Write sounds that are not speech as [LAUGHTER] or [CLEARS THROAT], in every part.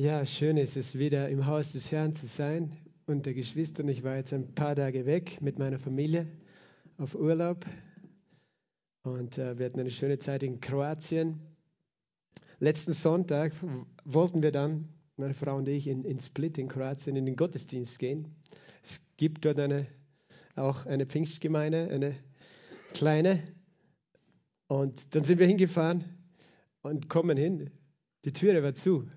Ja, schön ist es, wieder im Haus des Herrn zu sein unter Geschwistern. Ich war jetzt ein paar Tage weg mit meiner Familie auf Urlaub und äh, wir hatten eine schöne Zeit in Kroatien. Letzten Sonntag wollten wir dann, meine Frau und ich, in, in Split in Kroatien in den Gottesdienst gehen. Es gibt dort eine, auch eine Pfingstgemeinde, eine kleine. Und dann sind wir hingefahren und kommen hin. Die Türe war zu.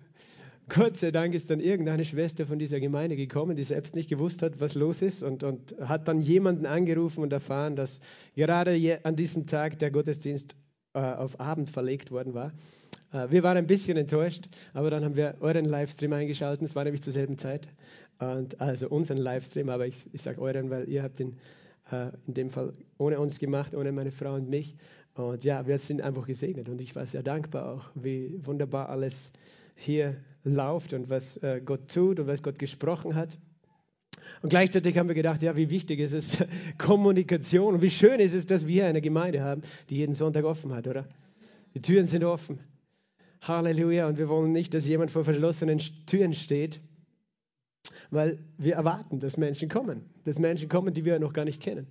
Gott sei Dank ist dann irgendeine Schwester von dieser Gemeinde gekommen, die selbst nicht gewusst hat, was los ist und, und hat dann jemanden angerufen und erfahren, dass gerade an diesem Tag der Gottesdienst äh, auf Abend verlegt worden war. Äh, wir waren ein bisschen enttäuscht, aber dann haben wir euren Livestream eingeschaltet, es war nämlich zur selben Zeit. Und also unseren Livestream, aber ich, ich sage euren, weil ihr habt ihn äh, in dem Fall ohne uns gemacht, ohne meine Frau und mich. Und ja, wir sind einfach gesegnet und ich war sehr dankbar auch, wie wunderbar alles hier läuft und was äh, Gott tut und was Gott gesprochen hat. Und gleichzeitig haben wir gedacht, ja, wie wichtig ist es, [LAUGHS] Kommunikation und wie schön ist es, dass wir eine Gemeinde haben, die jeden Sonntag offen hat, oder? Die Türen sind offen. Halleluja. Und wir wollen nicht, dass jemand vor verschlossenen Türen steht, weil wir erwarten, dass Menschen kommen. Dass Menschen kommen, die wir noch gar nicht kennen.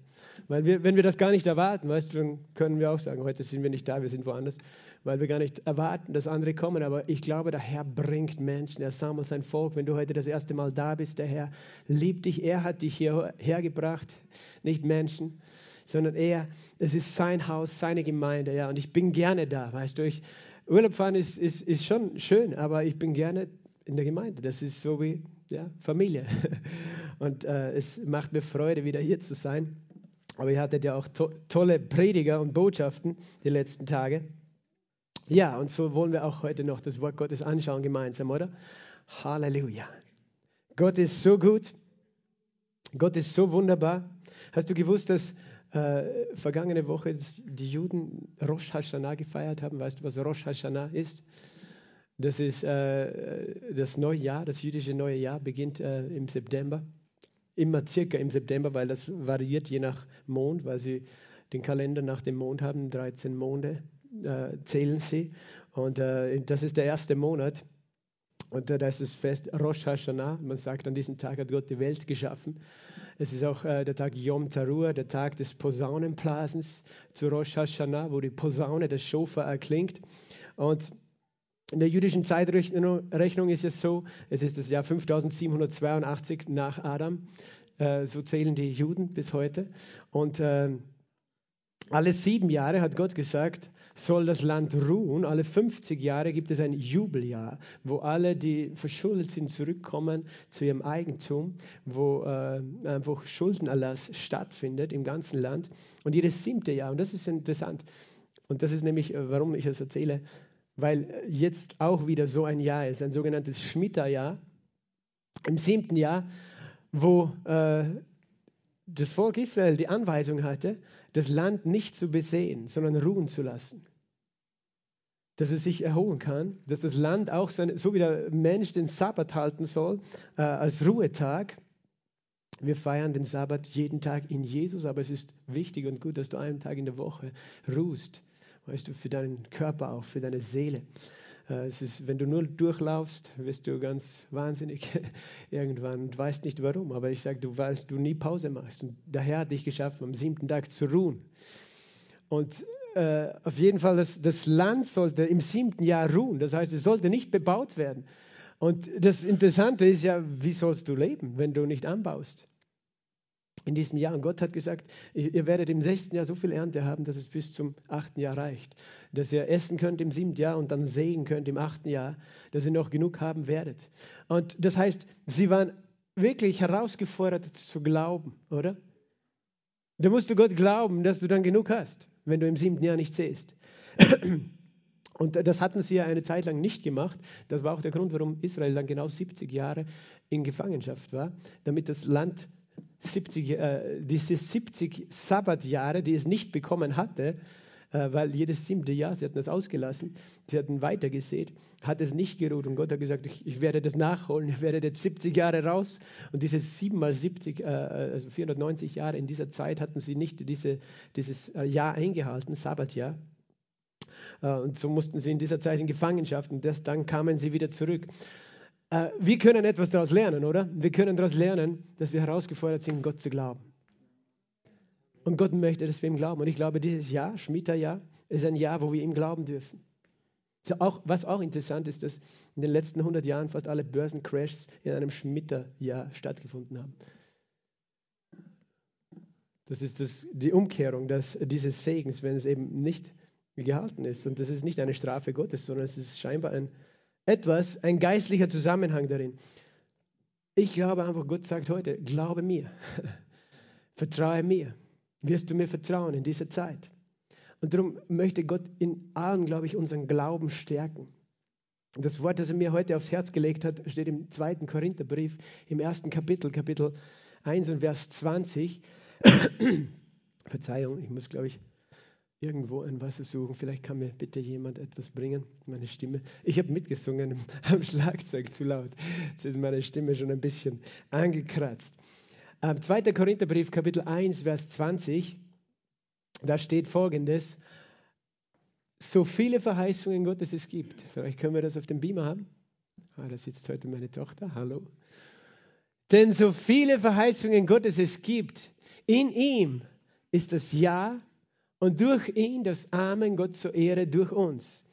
Weil wir, wenn wir das gar nicht erwarten, weißt du, dann können wir auch sagen, heute sind wir nicht da, wir sind woanders weil wir gar nicht erwarten, dass andere kommen. Aber ich glaube, der Herr bringt Menschen, er sammelt sein Volk. Wenn du heute das erste Mal da bist, der Herr liebt dich, er hat dich hierher gebracht, nicht Menschen, sondern er, es ist sein Haus, seine Gemeinde. Ja, und ich bin gerne da, weißt du. Ich, Urlaub fahren ist, ist, ist schon schön, aber ich bin gerne in der Gemeinde. Das ist so wie ja, Familie. [LAUGHS] Und äh, es macht mir Freude, wieder hier zu sein. Aber ihr hattet ja auch to tolle Prediger und Botschaften die letzten Tage. Ja, und so wollen wir auch heute noch das Wort Gottes anschauen gemeinsam, oder? Halleluja. Gott ist so gut. Gott ist so wunderbar. Hast du gewusst, dass äh, vergangene Woche die Juden Rosh Hashanah gefeiert haben? Weißt du, was Rosh Hashanah ist? Das ist äh, das neue Jahr, das jüdische neue Jahr beginnt äh, im September. Immer circa im September, weil das variiert je nach Mond, weil sie den Kalender nach dem Mond haben, 13 Monde äh, zählen sie. Und äh, das ist der erste Monat. Und das ist Fest Rosh Hashanah. Man sagt, an diesem Tag hat Gott die Welt geschaffen. Es ist auch äh, der Tag Yom Teruah, der Tag des Posaunenblasens zu Rosh Hashanah, wo die Posaune, das Schofar erklingt. Und in der jüdischen Zeitrechnung ist es so, es ist das Jahr 5782 nach Adam. Äh, so zählen die Juden bis heute. Und äh, alle sieben Jahre hat Gott gesagt, soll das Land ruhen. Alle 50 Jahre gibt es ein Jubeljahr, wo alle, die verschuldet sind, zurückkommen zu ihrem Eigentum, wo äh, einfach Schuldenerlass stattfindet im ganzen Land. Und jedes siebte Jahr, und das ist interessant, und das ist nämlich, äh, warum ich das erzähle, weil jetzt auch wieder so ein Jahr ist, ein sogenanntes Schmitta-Jahr, im siebten Jahr, wo äh, das Volk Israel die Anweisung hatte, das Land nicht zu besehen, sondern ruhen zu lassen. Dass es sich erholen kann, dass das Land auch, seine, so wie der Mensch den Sabbat halten soll, äh, als Ruhetag. Wir feiern den Sabbat jeden Tag in Jesus, aber es ist wichtig und gut, dass du einen Tag in der Woche ruhst. Weißt du, für deinen Körper auch, für deine Seele. Äh, es ist, wenn du nur durchlaufst, wirst du ganz wahnsinnig [LAUGHS] irgendwann und weißt nicht warum. Aber ich sage, du weißt, du nie Pause machst. Und der Herr hat dich geschaffen, am siebten Tag zu ruhen. Und äh, auf jeden Fall, das, das Land sollte im siebten Jahr ruhen. Das heißt, es sollte nicht bebaut werden. Und das Interessante ist ja, wie sollst du leben, wenn du nicht anbaust? In diesem Jahr. Und Gott hat gesagt, ihr werdet im sechsten Jahr so viel Ernte haben, dass es bis zum achten Jahr reicht. Dass ihr essen könnt im siebten Jahr und dann sehen könnt im achten Jahr, dass ihr noch genug haben werdet. Und das heißt, sie waren wirklich herausgefordert zu glauben, oder? Da musst du Gott glauben, dass du dann genug hast, wenn du im siebten Jahr nicht siehst. [CLEARS THROAT] Und das hatten sie ja eine Zeit lang nicht gemacht. Das war auch der Grund, warum Israel dann genau 70 Jahre in Gefangenschaft war, damit das Land 70, äh, diese 70 Sabbatjahre, die es nicht bekommen hatte, äh, weil jedes siebte Jahr, sie hatten das ausgelassen, sie hatten weitergesät, hat es nicht geruht. Und Gott hat gesagt, ich, ich werde das nachholen, ich werde jetzt 70 Jahre raus. Und diese 7 mal 70, äh, also 490 Jahre, in dieser Zeit hatten sie nicht diese, dieses äh, Jahr eingehalten, Sabbatjahr. Äh, und so mussten sie in dieser Zeit in Gefangenschaft und das, dann kamen sie wieder zurück. Äh, wir können etwas daraus lernen, oder? Wir können daraus lernen, dass wir herausgefordert sind, Gott zu glauben. Und Gott möchte, dass wir ihm glauben. Und ich glaube, dieses Jahr, Schmieterjahr, ist ein Jahr, wo wir ihm glauben dürfen. Auch, was auch interessant ist, dass in den letzten 100 Jahren fast alle Börsencrashs in einem Schmitterjahr stattgefunden haben. Das ist das, die Umkehrung dass, dieses Segens, wenn es eben nicht gehalten ist. Und das ist nicht eine Strafe Gottes, sondern es ist scheinbar ein, etwas, ein geistlicher Zusammenhang darin. Ich glaube einfach, Gott sagt heute, glaube mir, [LAUGHS] vertraue mir, wirst du mir vertrauen in dieser Zeit. Und darum möchte Gott in allen, glaube ich, unseren Glauben stärken. Das Wort, das er mir heute aufs Herz gelegt hat, steht im zweiten Korintherbrief, im ersten Kapitel, Kapitel 1 und Vers 20. [CLEARS THROAT] Verzeihung, ich muss, glaube ich, irgendwo ein Wasser suchen. Vielleicht kann mir bitte jemand etwas bringen. Meine Stimme. Ich habe mitgesungen [LAUGHS] am Schlagzeug zu laut. Jetzt ist meine Stimme schon ein bisschen angekratzt. 2. Korintherbrief, Kapitel 1, Vers 20. Da steht folgendes: So viele Verheißungen Gottes es gibt. Vielleicht können wir das auf dem Beamer haben. Ah, da sitzt heute meine Tochter. Hallo. Denn so viele Verheißungen Gottes es gibt, in ihm ist das Ja und durch ihn das Amen Gott zur Ehre durch uns.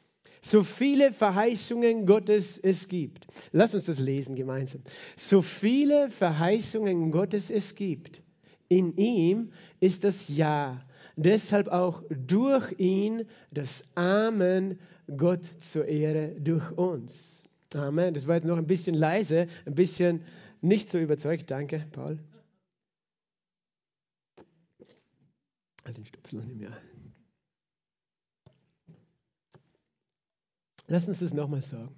So viele Verheißungen Gottes es gibt. Lass uns das lesen gemeinsam. So viele Verheißungen Gottes es gibt. In ihm ist das Ja deshalb auch durch ihn das Amen Gott zur Ehre durch uns. Amen. Das war jetzt noch ein bisschen leise, ein bisschen nicht so überzeugt. Danke, Paul. Den Stöpsel nicht mehr. Lass uns das nochmal sagen.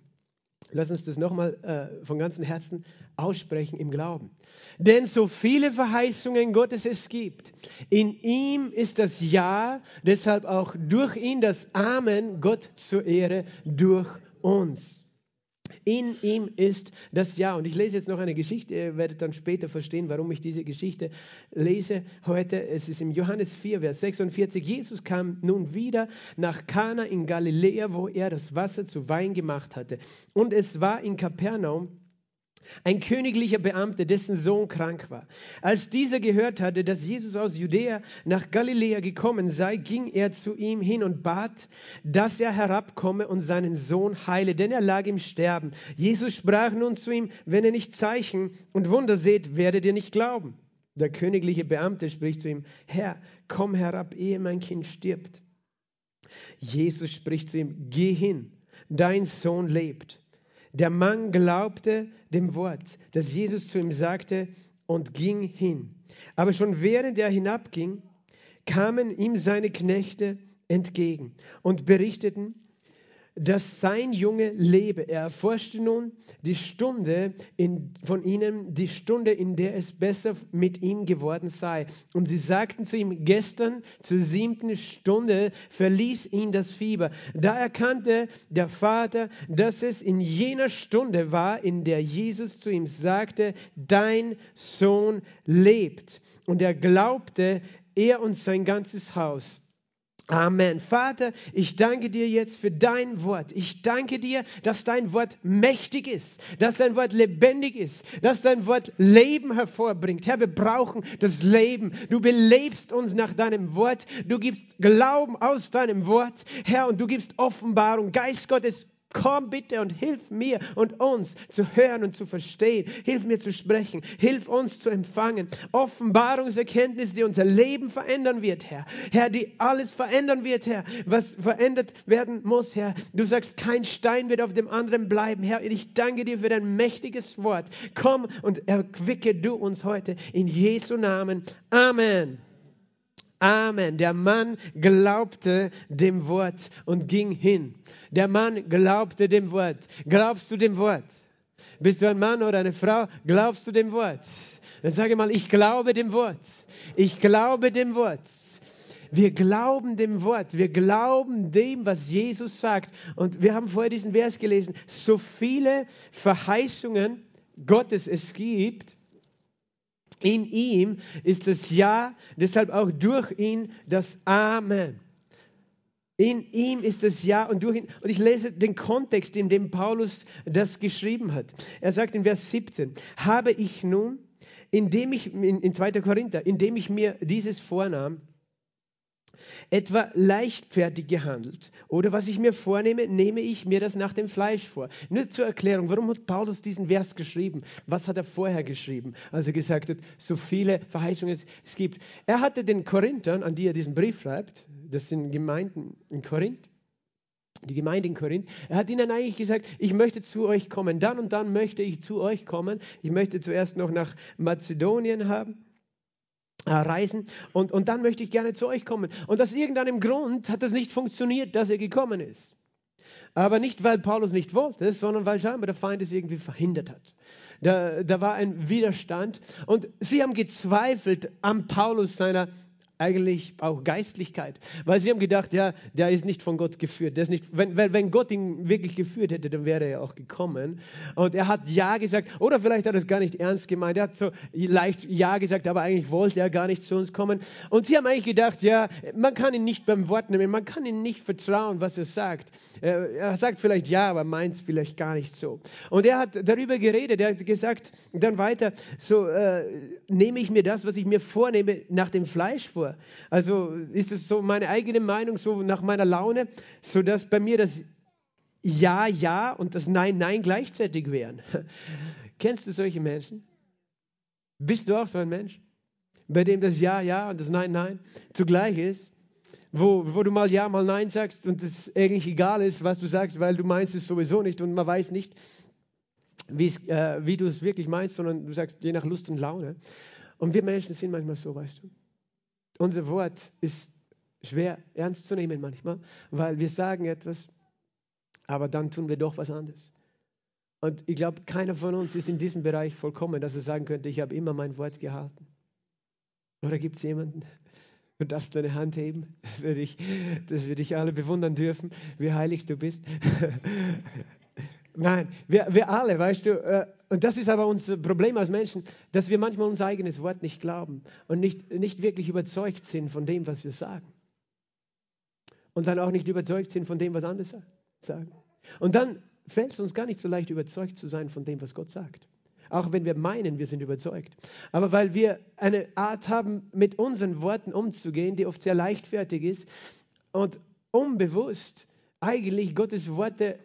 Lass uns das nochmal äh, von ganzem Herzen aussprechen im Glauben. Denn so viele Verheißungen Gottes es gibt, in ihm ist das Ja, deshalb auch durch ihn das Amen Gott zur Ehre durch uns. In ihm ist das Ja. Und ich lese jetzt noch eine Geschichte. Ihr werdet dann später verstehen, warum ich diese Geschichte lese heute. Es ist im Johannes 4, Vers 46. Jesus kam nun wieder nach Kana in Galiläa, wo er das Wasser zu Wein gemacht hatte. Und es war in Kapernaum ein königlicher Beamter, dessen Sohn krank war. Als dieser gehört hatte, dass Jesus aus Judäa nach Galiläa gekommen sei, ging er zu ihm hin und bat, dass er herabkomme und seinen Sohn heile, denn er lag im Sterben. Jesus sprach nun zu ihm, wenn ihr nicht Zeichen und Wunder seht, werdet ihr nicht glauben. Der königliche Beamte spricht zu ihm, Herr, komm herab, ehe mein Kind stirbt. Jesus spricht zu ihm, geh hin, dein Sohn lebt. Der Mann glaubte dem Wort, das Jesus zu ihm sagte, und ging hin. Aber schon während er hinabging, kamen ihm seine Knechte entgegen und berichteten, dass sein Junge lebe. Er erforschte nun die Stunde in, von ihnen, die Stunde, in der es besser mit ihm geworden sei. Und sie sagten zu ihm, gestern zur siebten Stunde verließ ihn das Fieber. Da erkannte der Vater, dass es in jener Stunde war, in der Jesus zu ihm sagte, dein Sohn lebt. Und er glaubte, er und sein ganzes Haus. Amen. Vater, ich danke dir jetzt für dein Wort. Ich danke dir, dass dein Wort mächtig ist, dass dein Wort lebendig ist, dass dein Wort Leben hervorbringt. Herr, wir brauchen das Leben. Du belebst uns nach deinem Wort. Du gibst Glauben aus deinem Wort, Herr, und du gibst Offenbarung. Geist Gottes, Komm bitte und hilf mir und uns zu hören und zu verstehen. Hilf mir zu sprechen. Hilf uns zu empfangen. Offenbarungserkenntnis, die unser Leben verändern wird, Herr. Herr, die alles verändern wird, Herr. Was verändert werden muss, Herr. Du sagst, kein Stein wird auf dem anderen bleiben, Herr. Ich danke dir für dein mächtiges Wort. Komm und erquicke du uns heute in Jesu Namen. Amen. Amen. Der Mann glaubte dem Wort und ging hin. Der Mann glaubte dem Wort. Glaubst du dem Wort? Bist du ein Mann oder eine Frau? Glaubst du dem Wort? Dann sage mal, ich glaube dem Wort. Ich glaube dem Wort. Wir glauben dem Wort. Wir glauben dem, was Jesus sagt. Und wir haben vorher diesen Vers gelesen. So viele Verheißungen Gottes es gibt, in ihm ist das Ja, deshalb auch durch ihn das Amen. In ihm ist das Ja und durch ihn. Und ich lese den Kontext, in dem Paulus das geschrieben hat. Er sagt in Vers 17, habe ich nun, indem ich, in, in 2. Korinther, indem ich mir dieses vornahm, etwa leichtfertig gehandelt. Oder was ich mir vornehme, nehme ich mir das nach dem Fleisch vor. Nur zur Erklärung, warum hat Paulus diesen Vers geschrieben? Was hat er vorher geschrieben, als er gesagt hat, so viele Verheißungen es gibt? Er hatte den Korinthern, an die er diesen Brief schreibt, das sind Gemeinden in Korinth, die Gemeinde in Korinth, er hat ihnen eigentlich gesagt, ich möchte zu euch kommen, dann und dann möchte ich zu euch kommen. Ich möchte zuerst noch nach Mazedonien haben reisen und, und dann möchte ich gerne zu euch kommen. Und aus irgendeinem Grund hat es nicht funktioniert, dass er gekommen ist. Aber nicht, weil Paulus nicht wollte, sondern weil scheinbar der Feind es irgendwie verhindert hat. Da, da war ein Widerstand und sie haben gezweifelt am Paulus seiner eigentlich auch Geistlichkeit. Weil sie haben gedacht, ja, der ist nicht von Gott geführt. Der ist nicht, wenn, wenn Gott ihn wirklich geführt hätte, dann wäre er auch gekommen. Und er hat Ja gesagt, oder vielleicht hat er es gar nicht ernst gemeint. Er hat so leicht Ja gesagt, aber eigentlich wollte er gar nicht zu uns kommen. Und sie haben eigentlich gedacht, ja, man kann ihn nicht beim Wort nehmen, man kann ihm nicht vertrauen, was er sagt. Er sagt vielleicht Ja, aber meint es vielleicht gar nicht so. Und er hat darüber geredet, er hat gesagt, dann weiter, so äh, nehme ich mir das, was ich mir vornehme, nach dem Fleisch vor. Also ist es so meine eigene Meinung, so nach meiner Laune, sodass bei mir das Ja, Ja und das Nein, Nein gleichzeitig wären. [LAUGHS] Kennst du solche Menschen? Bist du auch so ein Mensch, bei dem das Ja, Ja und das Nein, Nein zugleich ist? Wo, wo du mal Ja, mal Nein sagst und es eigentlich egal ist, was du sagst, weil du meinst es sowieso nicht und man weiß nicht, äh, wie du es wirklich meinst, sondern du sagst je nach Lust und Laune. Und wir Menschen sind manchmal so, weißt du. Unser Wort ist schwer ernst zu nehmen manchmal, weil wir sagen etwas, aber dann tun wir doch was anderes. Und ich glaube, keiner von uns ist in diesem Bereich vollkommen, dass er sagen könnte, ich habe immer mein Wort gehalten. Oder gibt es jemanden? Du darfst deine Hand heben. Das würde ich, das würde ich alle bewundern dürfen, wie heilig du bist. [LAUGHS] Nein, wir, wir alle, weißt du, äh, und das ist aber unser Problem als Menschen, dass wir manchmal unser eigenes Wort nicht glauben und nicht, nicht wirklich überzeugt sind von dem, was wir sagen. Und dann auch nicht überzeugt sind von dem, was andere sagen. Und dann fällt es uns gar nicht so leicht, überzeugt zu sein von dem, was Gott sagt. Auch wenn wir meinen, wir sind überzeugt. Aber weil wir eine Art haben, mit unseren Worten umzugehen, die oft sehr leichtfertig ist und unbewusst eigentlich Gottes Worte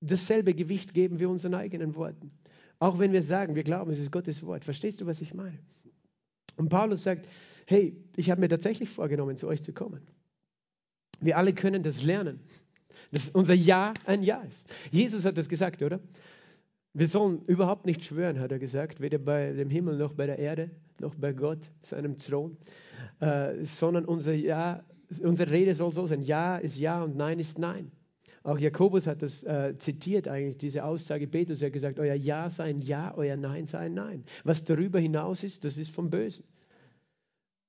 dasselbe Gewicht geben wie unseren eigenen Worten. Auch wenn wir sagen, wir glauben, es ist Gottes Wort. Verstehst du, was ich meine? Und Paulus sagt, hey, ich habe mir tatsächlich vorgenommen, zu euch zu kommen. Wir alle können das lernen, dass unser Ja ein Ja ist. Jesus hat das gesagt, oder? Wir sollen überhaupt nicht schwören, hat er gesagt, weder bei dem Himmel noch bei der Erde, noch bei Gott, seinem Thron, äh, sondern unser Ja, unsere Rede soll so sein, Ja ist Ja und Nein ist Nein. Auch Jakobus hat das äh, zitiert eigentlich, diese Aussage Petrus. Er hat gesagt, euer Ja sei ein Ja, euer Nein sei ein Nein. Was darüber hinaus ist, das ist vom Bösen.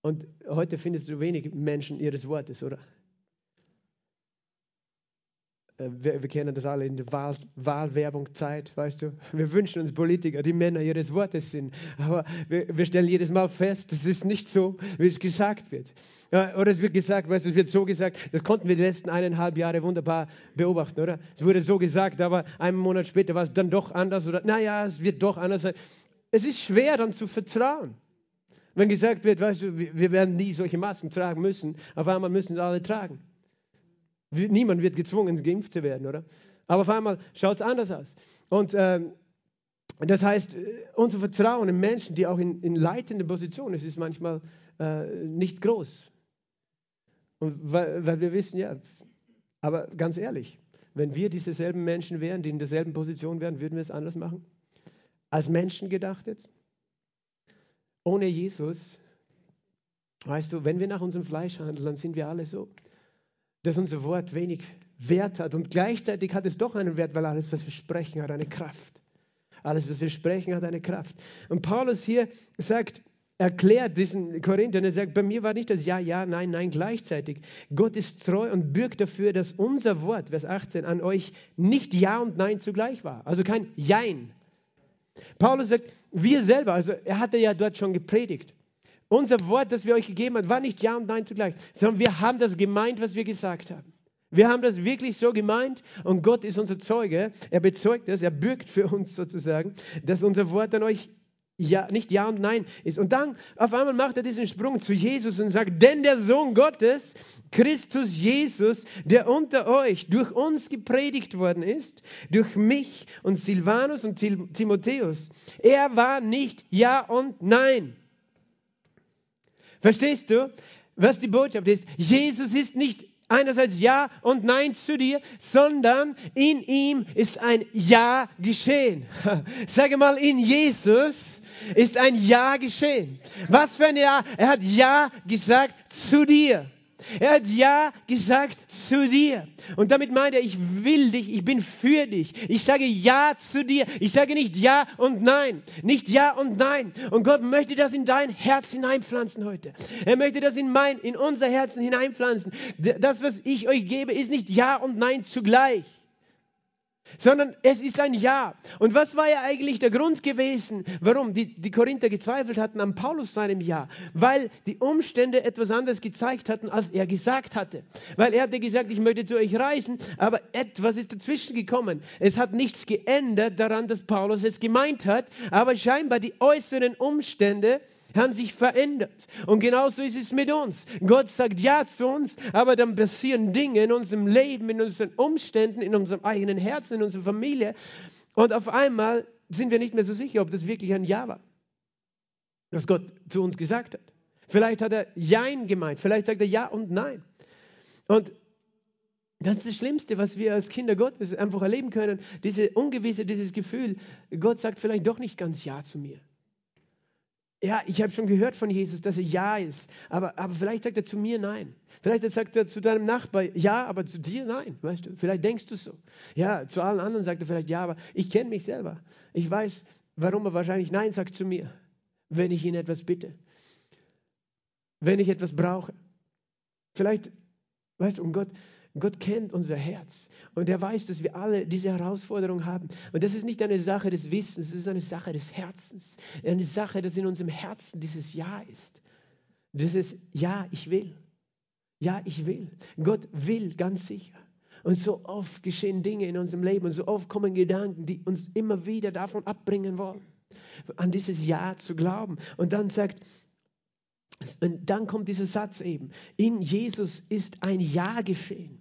Und heute findest du wenig Menschen ihres Wortes, oder? Äh, wir, wir, kennen das alle in der Wahl, Wahlwerbungzeit, weißt du. Wir wünschen uns Politiker, die Männer ihres Wortes sind. Aber wir, wir stellen jedes Mal fest, das ist nicht so, wie es gesagt wird. Ja, oder es wird gesagt, weißt du, es wird so gesagt, das konnten wir die letzten eineinhalb Jahre wunderbar beobachten, oder? Es wurde so gesagt, aber einen Monat später war es dann doch anders oder, naja, es wird doch anders sein. Es ist schwer dann zu vertrauen. Wenn gesagt wird, weißt du, wir werden nie solche Masken tragen müssen, auf einmal müssen sie alle tragen. Niemand wird gezwungen, geimpft zu werden, oder? Aber auf einmal schaut es anders aus. Und ähm, das heißt, äh, unser Vertrauen in Menschen, die auch in, in leitenden Positionen sind, ist manchmal äh, nicht groß. Und weil, weil wir wissen, ja, aber ganz ehrlich, wenn wir dieselben Menschen wären, die in derselben Position wären, würden wir es anders machen? Als Menschen gedacht jetzt? Ohne Jesus, weißt du, wenn wir nach unserem Fleisch handeln, dann sind wir alle so dass unser Wort wenig Wert hat. Und gleichzeitig hat es doch einen Wert, weil alles, was wir sprechen, hat eine Kraft. Alles, was wir sprechen, hat eine Kraft. Und Paulus hier sagt, erklärt diesen Korinthern, er sagt, bei mir war nicht das Ja, Ja, Nein, Nein gleichzeitig. Gott ist treu und bürgt dafür, dass unser Wort, Vers 18, an euch nicht Ja und Nein zugleich war. Also kein Jein. Paulus sagt, wir selber, also er hatte ja dort schon gepredigt. Unser Wort, das wir euch gegeben haben, war nicht Ja und Nein zugleich, sondern wir haben das gemeint, was wir gesagt haben. Wir haben das wirklich so gemeint und Gott ist unser Zeuge. Er bezeugt es, er bürgt für uns sozusagen, dass unser Wort an euch ja, nicht Ja und Nein ist. Und dann auf einmal macht er diesen Sprung zu Jesus und sagt, denn der Sohn Gottes, Christus Jesus, der unter euch durch uns gepredigt worden ist, durch mich und Silvanus und Timotheus, er war nicht Ja und Nein. Verstehst du, was die Botschaft ist? Jesus ist nicht einerseits Ja und Nein zu dir, sondern in ihm ist ein Ja geschehen. [LAUGHS] Sage mal, in Jesus ist ein Ja geschehen. Was für ein Ja? Er hat Ja gesagt zu dir. Er hat Ja gesagt zu dir. Und damit meint er, ich will dich, ich bin für dich. Ich sage Ja zu dir. Ich sage nicht Ja und Nein. Nicht Ja und Nein. Und Gott möchte das in dein Herz hineinpflanzen heute. Er möchte das in mein, in unser Herzen hineinpflanzen. Das, was ich euch gebe, ist nicht Ja und Nein zugleich sondern es ist ein Ja. Und was war ja eigentlich der Grund gewesen, warum die, die Korinther gezweifelt hatten an Paulus seinem Ja? Weil die Umstände etwas anderes gezeigt hatten, als er gesagt hatte. Weil er hatte gesagt, ich möchte zu euch reisen, aber etwas ist dazwischen gekommen. Es hat nichts geändert daran, dass Paulus es gemeint hat, aber scheinbar die äußeren Umstände haben sich verändert. Und genauso ist es mit uns. Gott sagt Ja zu uns, aber dann passieren Dinge in unserem Leben, in unseren Umständen, in unserem eigenen Herzen, in unserer Familie. Und auf einmal sind wir nicht mehr so sicher, ob das wirklich ein Ja war, das Gott zu uns gesagt hat. Vielleicht hat er Jein gemeint, vielleicht sagt er Ja und Nein. Und das ist das Schlimmste, was wir als Kinder Gottes einfach erleben können. Diese Ungewisse, dieses Gefühl, Gott sagt vielleicht doch nicht ganz Ja zu mir. Ja, ich habe schon gehört von Jesus, dass er Ja ist, aber, aber vielleicht sagt er zu mir Nein. Vielleicht sagt er zu deinem Nachbar Ja, aber zu dir Nein. Weißt du? Vielleicht denkst du so. Ja, zu allen anderen sagt er vielleicht Ja, aber ich kenne mich selber. Ich weiß, warum er wahrscheinlich Nein sagt zu mir, wenn ich ihn etwas bitte, wenn ich etwas brauche. Vielleicht, weißt du, um Gott, Gott kennt unser Herz und er weiß, dass wir alle diese Herausforderung haben. Und das ist nicht eine Sache des Wissens, es ist eine Sache des Herzens. Eine Sache, dass in unserem Herzen dieses Ja ist. Dieses Ja, ich will. Ja, ich will. Gott will ganz sicher. Und so oft geschehen Dinge in unserem Leben und so oft kommen Gedanken, die uns immer wieder davon abbringen wollen, an dieses Ja zu glauben. Und dann sagt, und dann kommt dieser Satz eben, in Jesus ist ein Ja geschehen.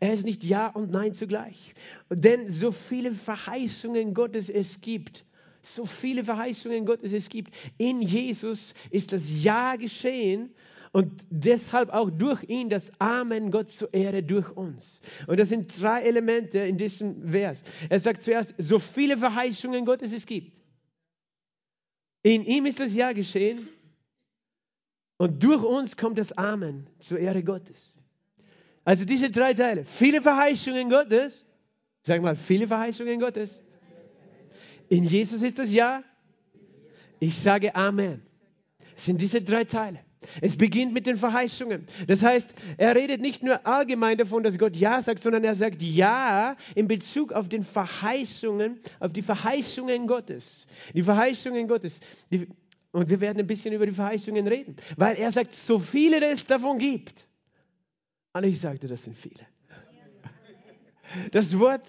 Er ist nicht Ja und Nein zugleich. Denn so viele Verheißungen Gottes es gibt, so viele Verheißungen Gottes es gibt, in Jesus ist das Ja geschehen und deshalb auch durch ihn das Amen Gott zur Ehre durch uns. Und das sind drei Elemente in diesem Vers. Er sagt zuerst, so viele Verheißungen Gottes es gibt. In ihm ist das Ja geschehen und durch uns kommt das Amen zur Ehre Gottes. Also diese drei Teile. Viele Verheißungen Gottes. Sag mal, viele Verheißungen Gottes. In Jesus ist das Ja. Ich sage Amen. Es sind diese drei Teile. Es beginnt mit den Verheißungen. Das heißt, er redet nicht nur allgemein davon, dass Gott Ja sagt, sondern er sagt Ja in Bezug auf den Verheißungen, auf die Verheißungen Gottes. Die Verheißungen Gottes. Die, und wir werden ein bisschen über die Verheißungen reden, weil er sagt, so viele es davon gibt. Und ich sagte, das sind viele. Das Wort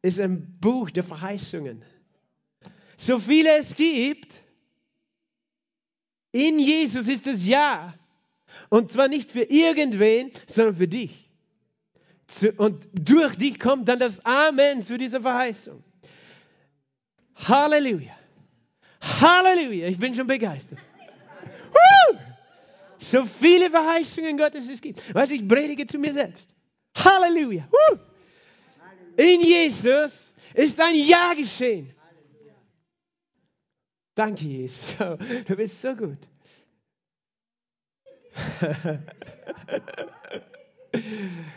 ist ein Buch der Verheißungen. So viele es gibt, in Jesus ist es Ja. Und zwar nicht für irgendwen, sondern für dich. Und durch dich kommt dann das Amen zu dieser Verheißung. Halleluja. Halleluja. Ich bin schon begeistert. So viele Verheißungen Gottes es gibt. Weißt du, ich predige zu mir selbst. Halleluja. Woo! In Jesus ist ein Ja geschehen. Danke, Jesus. Du bist so gut. [LAUGHS]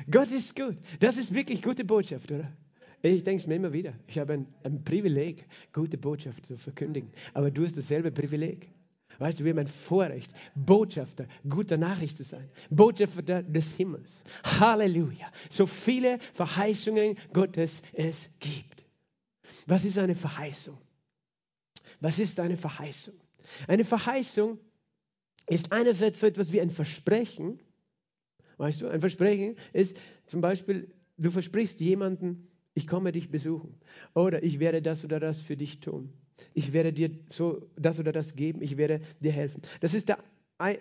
Gott ist gut. Das ist wirklich gute Botschaft, oder? Ich denke es mir immer wieder. Ich habe ein, ein Privileg, gute Botschaft zu verkündigen. Aber du hast dasselbe Privileg. Weißt du, wir haben ein Vorrecht, Botschafter guter Nachricht zu sein. Botschafter des Himmels. Halleluja. So viele Verheißungen Gottes es gibt. Was ist eine Verheißung? Was ist eine Weißt du, ein Versprechen ist zum Beispiel, du versprichst jemanden, ich komme dich besuchen oder ich werde das oder das für dich tun. Ich werde dir so das oder das geben, ich werde dir helfen. Das ist der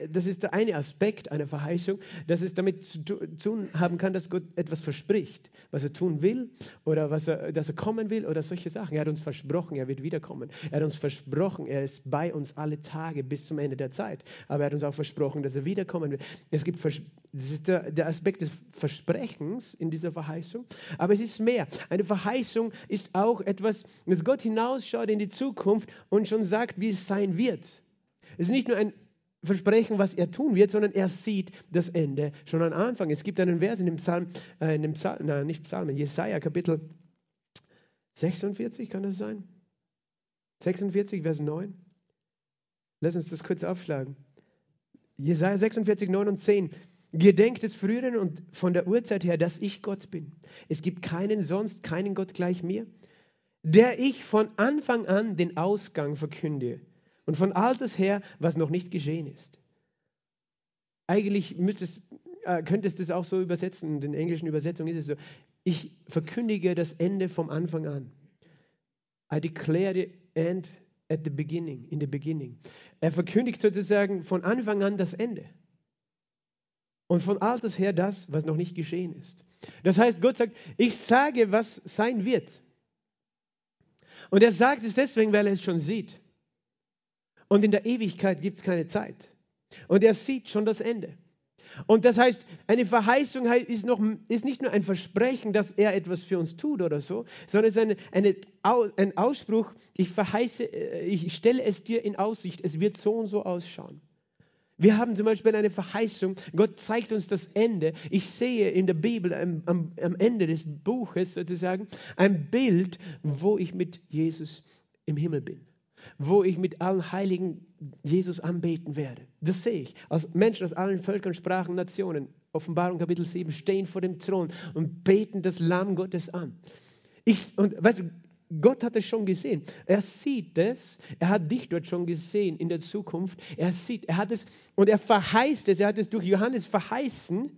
das ist der eine Aspekt einer Verheißung, dass es damit zu tun haben kann, dass Gott etwas verspricht, was er tun will oder was er, dass er kommen will oder solche Sachen. Er hat uns versprochen, er wird wiederkommen. Er hat uns versprochen, er ist bei uns alle Tage bis zum Ende der Zeit. Aber er hat uns auch versprochen, dass er wiederkommen will. Es gibt, das ist der, der Aspekt des Versprechens in dieser Verheißung. Aber es ist mehr. Eine Verheißung ist auch etwas, dass Gott hinausschaut in die Zukunft und schon sagt, wie es sein wird. Es ist nicht nur ein versprechen, was er tun wird, sondern er sieht das Ende schon am Anfang. Es gibt einen Vers in dem Psalm, äh, in dem Psalm nein, nicht Psalm, Jesaja Kapitel 46, kann das sein? 46, Vers 9. Lass uns das kurz aufschlagen. Jesaja 46, 9 und 10. Gedenkt des Früheren und von der Urzeit her, dass ich Gott bin. Es gibt keinen sonst, keinen Gott gleich mir, der ich von Anfang an den Ausgang verkünde und von alters her, was noch nicht geschehen ist. Eigentlich müsstest, äh, könntest du es auch so übersetzen, in den englischen Übersetzungen ist es so, ich verkündige das Ende vom Anfang an. I declare the end at the beginning, in the beginning. Er verkündigt sozusagen von Anfang an das Ende. Und von alters her das, was noch nicht geschehen ist. Das heißt, Gott sagt, ich sage, was sein wird. Und er sagt es deswegen, weil er es schon sieht. Und in der Ewigkeit gibt es keine Zeit. Und er sieht schon das Ende. Und das heißt, eine Verheißung ist, noch, ist nicht nur ein Versprechen, dass er etwas für uns tut oder so, sondern es ist eine, eine, ein Ausspruch, ich verheiße, äh, ich stelle es dir in Aussicht, es wird so und so ausschauen. Wir haben zum Beispiel eine Verheißung, Gott zeigt uns das Ende. Ich sehe in der Bibel am, am, am Ende des Buches sozusagen ein Bild, wo ich mit Jesus im Himmel bin wo ich mit allen Heiligen Jesus anbeten werde. Das sehe ich. Als Menschen aus allen Völkern, Sprachen, Nationen, Offenbarung Kapitel 7, stehen vor dem Thron und beten das Lamm Gottes an. Ich, und weißt du, Gott hat es schon gesehen. Er sieht es. Er hat dich dort schon gesehen in der Zukunft. Er sieht, er hat es und er verheißt es. Er hat es durch Johannes verheißen.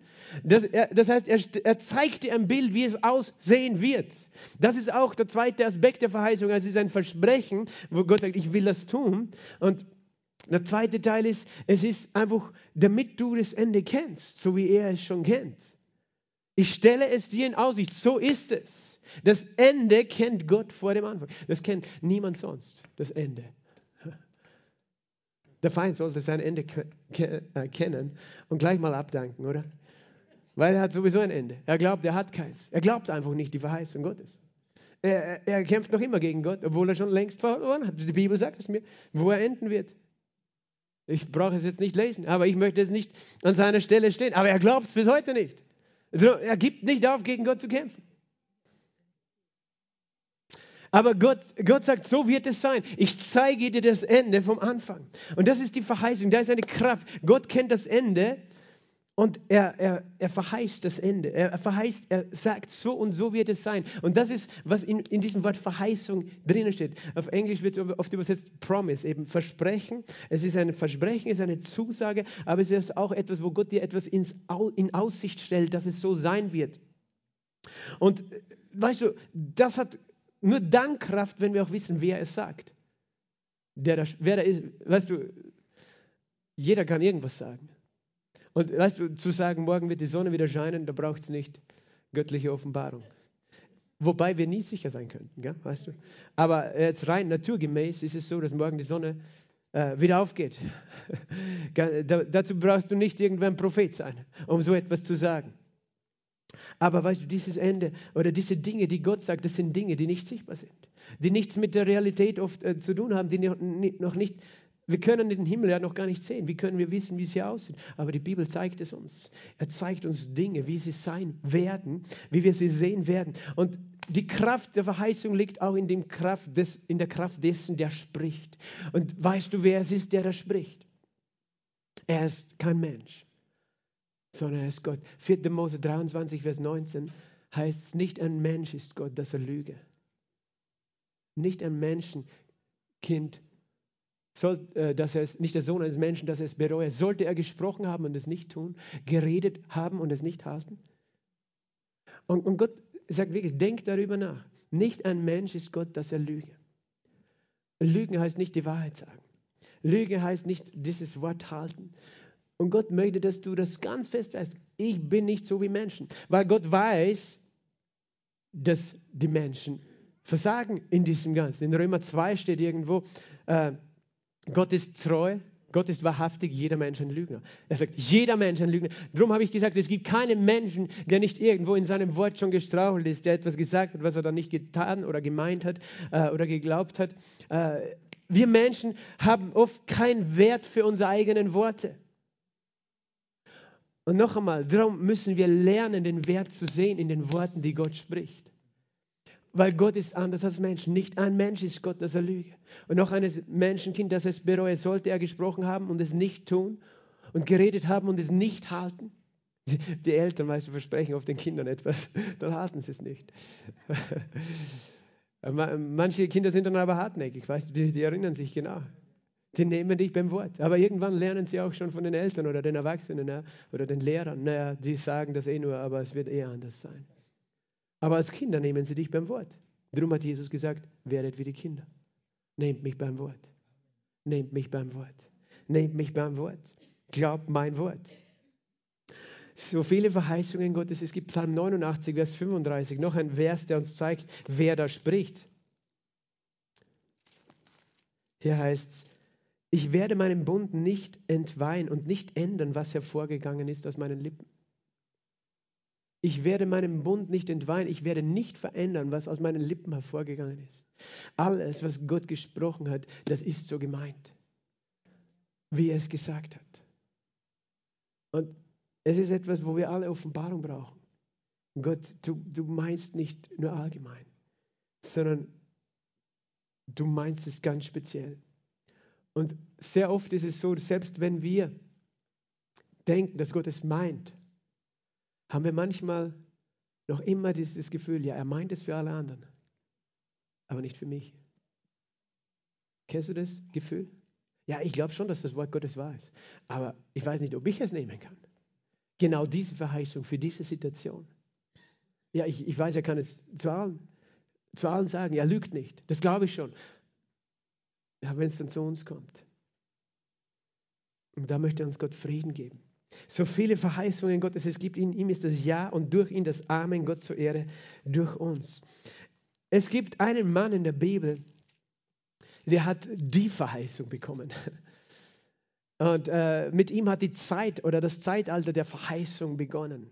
Das, er, das heißt, er, er zeigt dir ein Bild, wie es aussehen wird. Das ist auch der zweite Aspekt der Verheißung. Es ist ein Versprechen, wo Gott sagt, ich will das tun. Und der zweite Teil ist, es ist einfach, damit du das Ende kennst, so wie er es schon kennt. Ich stelle es dir in Aussicht. So ist es. Das Ende kennt Gott vor dem Anfang. Das kennt niemand sonst, das Ende. Der Feind sollte sein Ende äh, kennen und gleich mal abdanken, oder? Weil er hat sowieso ein Ende. Er glaubt, er hat keins. Er glaubt einfach nicht die Verheißung Gottes. Er, er, kämpft noch immer gegen Gott, obwohl er schon längst verloren hat. Die Bibel sagt es mir, wo er enden wird. Ich brauche es jetzt nicht lesen, aber ich möchte es nicht an seiner Stelle stehen. Aber er glaubt es bis heute nicht. Also er gibt nicht auf, gegen Gott zu kämpfen. Aber Gott, Gott sagt, so wird es sein. Ich zeige dir das Ende vom Anfang. Und das ist die Verheißung, da ist eine Kraft. Gott kennt das Ende und er, er, er verheißt das Ende. Er verheißt, er sagt, so und so wird es sein. Und das ist, was in, in diesem Wort Verheißung drinnen steht. Auf Englisch wird es oft übersetzt Promise, eben Versprechen. Es ist ein Versprechen, es ist eine Zusage, aber es ist auch etwas, wo Gott dir etwas ins, in Aussicht stellt, dass es so sein wird. Und weißt du, das hat nur dann Kraft, wenn wir auch wissen, wer es sagt. Der, wer da ist, weißt du, jeder kann irgendwas sagen. Und weißt du, zu sagen, morgen wird die Sonne wieder scheinen, da braucht es nicht göttliche Offenbarung. Wobei wir nie sicher sein könnten, gell? weißt du. Aber jetzt rein naturgemäß ist es so, dass morgen die Sonne äh, wieder aufgeht. [LAUGHS] da, dazu brauchst du nicht irgendwann Prophet sein, um so etwas zu sagen. Aber weißt du, dieses Ende oder diese Dinge, die Gott sagt, das sind Dinge, die nicht sichtbar sind, die nichts mit der Realität oft äh, zu tun haben, die noch nicht, wir können den Himmel ja noch gar nicht sehen. Wie können wir wissen, wie sie aussieht? Aber die Bibel zeigt es uns. Er zeigt uns Dinge, wie sie sein werden, wie wir sie sehen werden. Und die Kraft der Verheißung liegt auch in, dem Kraft des, in der Kraft dessen, der spricht. Und weißt du, wer es ist, der da spricht? Er ist kein Mensch sondern er ist Gott. 4. Mose 23, Vers 19 heißt es, nicht ein Mensch ist Gott, dass er lüge. Nicht ein Menschenkind soll, äh, dass er es, nicht der Sohn eines Menschen, dass er es bereue. Sollte er gesprochen haben und es nicht tun, geredet haben und es nicht halten? Und, und Gott sagt wirklich, denk darüber nach. Nicht ein Mensch ist Gott, dass er lüge. Lügen heißt nicht die Wahrheit sagen. Lüge heißt nicht dieses Wort halten. Und Gott möchte, dass du das ganz fest weißt. Ich bin nicht so wie Menschen. Weil Gott weiß, dass die Menschen versagen in diesem Ganzen. In Römer 2 steht irgendwo, äh, Gott ist treu, Gott ist wahrhaftig, jeder Mensch ein Lügner. Er sagt, jeder Mensch ein Lügner. Darum habe ich gesagt, es gibt keinen Menschen, der nicht irgendwo in seinem Wort schon gestrauchelt ist, der etwas gesagt hat, was er dann nicht getan oder gemeint hat äh, oder geglaubt hat. Äh, wir Menschen haben oft keinen Wert für unsere eigenen Worte. Und noch einmal, darum müssen wir lernen, den Wert zu sehen in den Worten, die Gott spricht. Weil Gott ist anders als Menschen. Nicht ein Mensch ist Gott, dass er lüge. Und noch ein Menschenkind, das es bereue, sollte er gesprochen haben und es nicht tun und geredet haben und es nicht halten. Die Eltern, weißt du, versprechen auf den Kindern etwas, [LAUGHS] dann halten sie es nicht. [LAUGHS] Manche Kinder sind dann aber hartnäckig, weißt du, die, die erinnern sich genau. Die nehmen dich beim Wort. Aber irgendwann lernen sie auch schon von den Eltern oder den Erwachsenen oder den Lehrern. Naja, die sagen das eh nur, aber es wird eher anders sein. Aber als Kinder nehmen sie dich beim Wort. Darum hat Jesus gesagt, werdet wie die Kinder. Nehmt mich beim Wort. Nehmt mich beim Wort. Nehmt mich beim Wort. Glaubt mein Wort. So viele Verheißungen Gottes. Es gibt Psalm 89, Vers 35, noch ein Vers, der uns zeigt, wer da spricht. Hier heißt es, ich werde meinen Bund nicht entweihen und nicht ändern, was hervorgegangen ist aus meinen Lippen. Ich werde meinen Bund nicht entweihen, ich werde nicht verändern, was aus meinen Lippen hervorgegangen ist. Alles, was Gott gesprochen hat, das ist so gemeint, wie er es gesagt hat. Und es ist etwas, wo wir alle Offenbarung brauchen. Gott, du, du meinst nicht nur allgemein, sondern du meinst es ganz speziell. Und sehr oft ist es so, selbst wenn wir denken, dass Gott es meint, haben wir manchmal noch immer dieses Gefühl, ja, er meint es für alle anderen, aber nicht für mich. Kennst du das Gefühl? Ja, ich glaube schon, dass das Wort Gottes wahr ist, aber ich weiß nicht, ob ich es nehmen kann. Genau diese Verheißung für diese Situation. Ja, ich, ich weiß, er kann es zu allen, zu allen sagen, er lügt nicht, das glaube ich schon. Ja, wenn es dann zu uns kommt. Und da möchte uns Gott Frieden geben. So viele Verheißungen Gottes es gibt, in ihm ist das Ja und durch ihn das Amen, Gott zur Ehre, durch uns. Es gibt einen Mann in der Bibel, der hat die Verheißung bekommen. Und äh, mit ihm hat die Zeit oder das Zeitalter der Verheißung begonnen.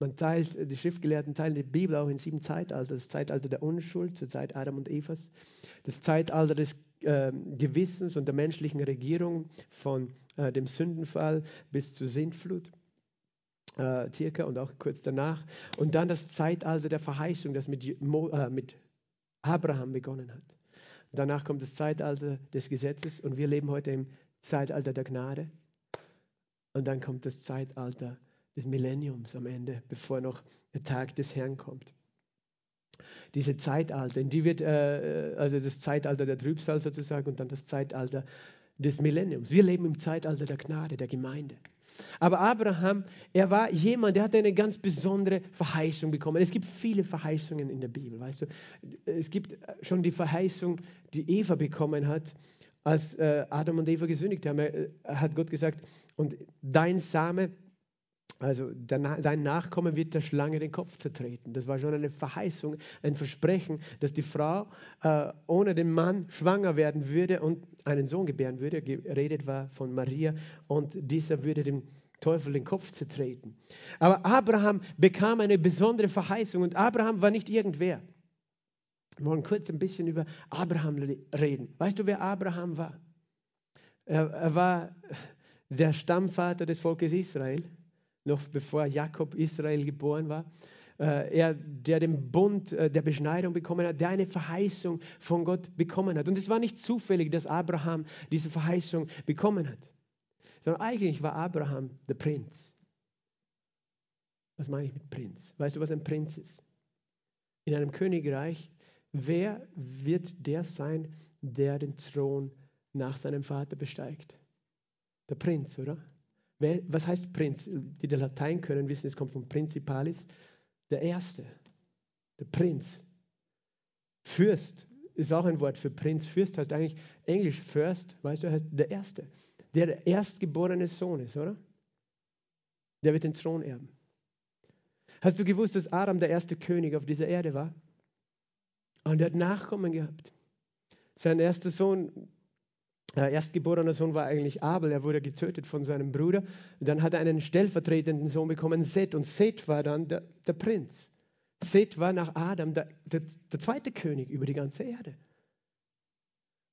Man teilt, die Schriftgelehrten teilen die Bibel auch in sieben Zeitalter. Das Zeitalter der Unschuld, zur Zeit Adam und Evas. Das Zeitalter des äh, Gewissens und der menschlichen Regierung von äh, dem Sündenfall bis zur Sintflut, äh, circa und auch kurz danach. Und dann das Zeitalter der Verheißung, das mit, Mo, äh, mit Abraham begonnen hat. Danach kommt das Zeitalter des Gesetzes und wir leben heute im Zeitalter der Gnade. Und dann kommt das Zeitalter des Millenniums am Ende, bevor noch der Tag des Herrn kommt diese Zeitalter, die wird, äh, also das Zeitalter der Trübsal sozusagen und dann das Zeitalter des Millenniums. Wir leben im Zeitalter der Gnade, der Gemeinde. Aber Abraham, er war jemand, der hatte eine ganz besondere Verheißung bekommen. Es gibt viele Verheißungen in der Bibel, weißt du. Es gibt schon die Verheißung, die Eva bekommen hat, als äh, Adam und Eva gesündigt haben. Er, hat Gott gesagt, und dein Same also dein Nachkommen wird der Schlange den Kopf zertreten. Das war schon eine Verheißung, ein Versprechen, dass die Frau äh, ohne den Mann schwanger werden würde und einen Sohn gebären würde. Geredet war von Maria und dieser würde dem Teufel den Kopf zertreten. Aber Abraham bekam eine besondere Verheißung und Abraham war nicht irgendwer. Wir wollen kurz ein bisschen über Abraham reden. Weißt du, wer Abraham war? Er, er war der Stammvater des Volkes Israel noch bevor Jakob Israel geboren war. Äh, er, der den Bund äh, der Beschneidung bekommen hat, der eine Verheißung von Gott bekommen hat. Und es war nicht zufällig, dass Abraham diese Verheißung bekommen hat, sondern eigentlich war Abraham der Prinz. Was meine ich mit Prinz? Weißt du, was ein Prinz ist? In einem Königreich, wer wird der sein, der den Thron nach seinem Vater besteigt? Der Prinz, oder? Was heißt Prinz? Die der Latein können wissen, es kommt von Principalis. Der Erste, der Prinz. Fürst ist auch ein Wort für Prinz. Fürst heißt eigentlich Englisch First, weißt du, heißt der Erste. Der, der erstgeborene Sohn ist, oder? Der wird den Thron erben. Hast du gewusst, dass Adam der erste König auf dieser Erde war? Und er hat Nachkommen gehabt. Sein erster Sohn, erstgeborener Sohn war eigentlich Abel. Er wurde getötet von seinem Bruder. dann hat er einen stellvertretenden Sohn bekommen, Seth. Und Seth war dann der, der Prinz. Seth war nach Adam der, der, der zweite König über die ganze Erde.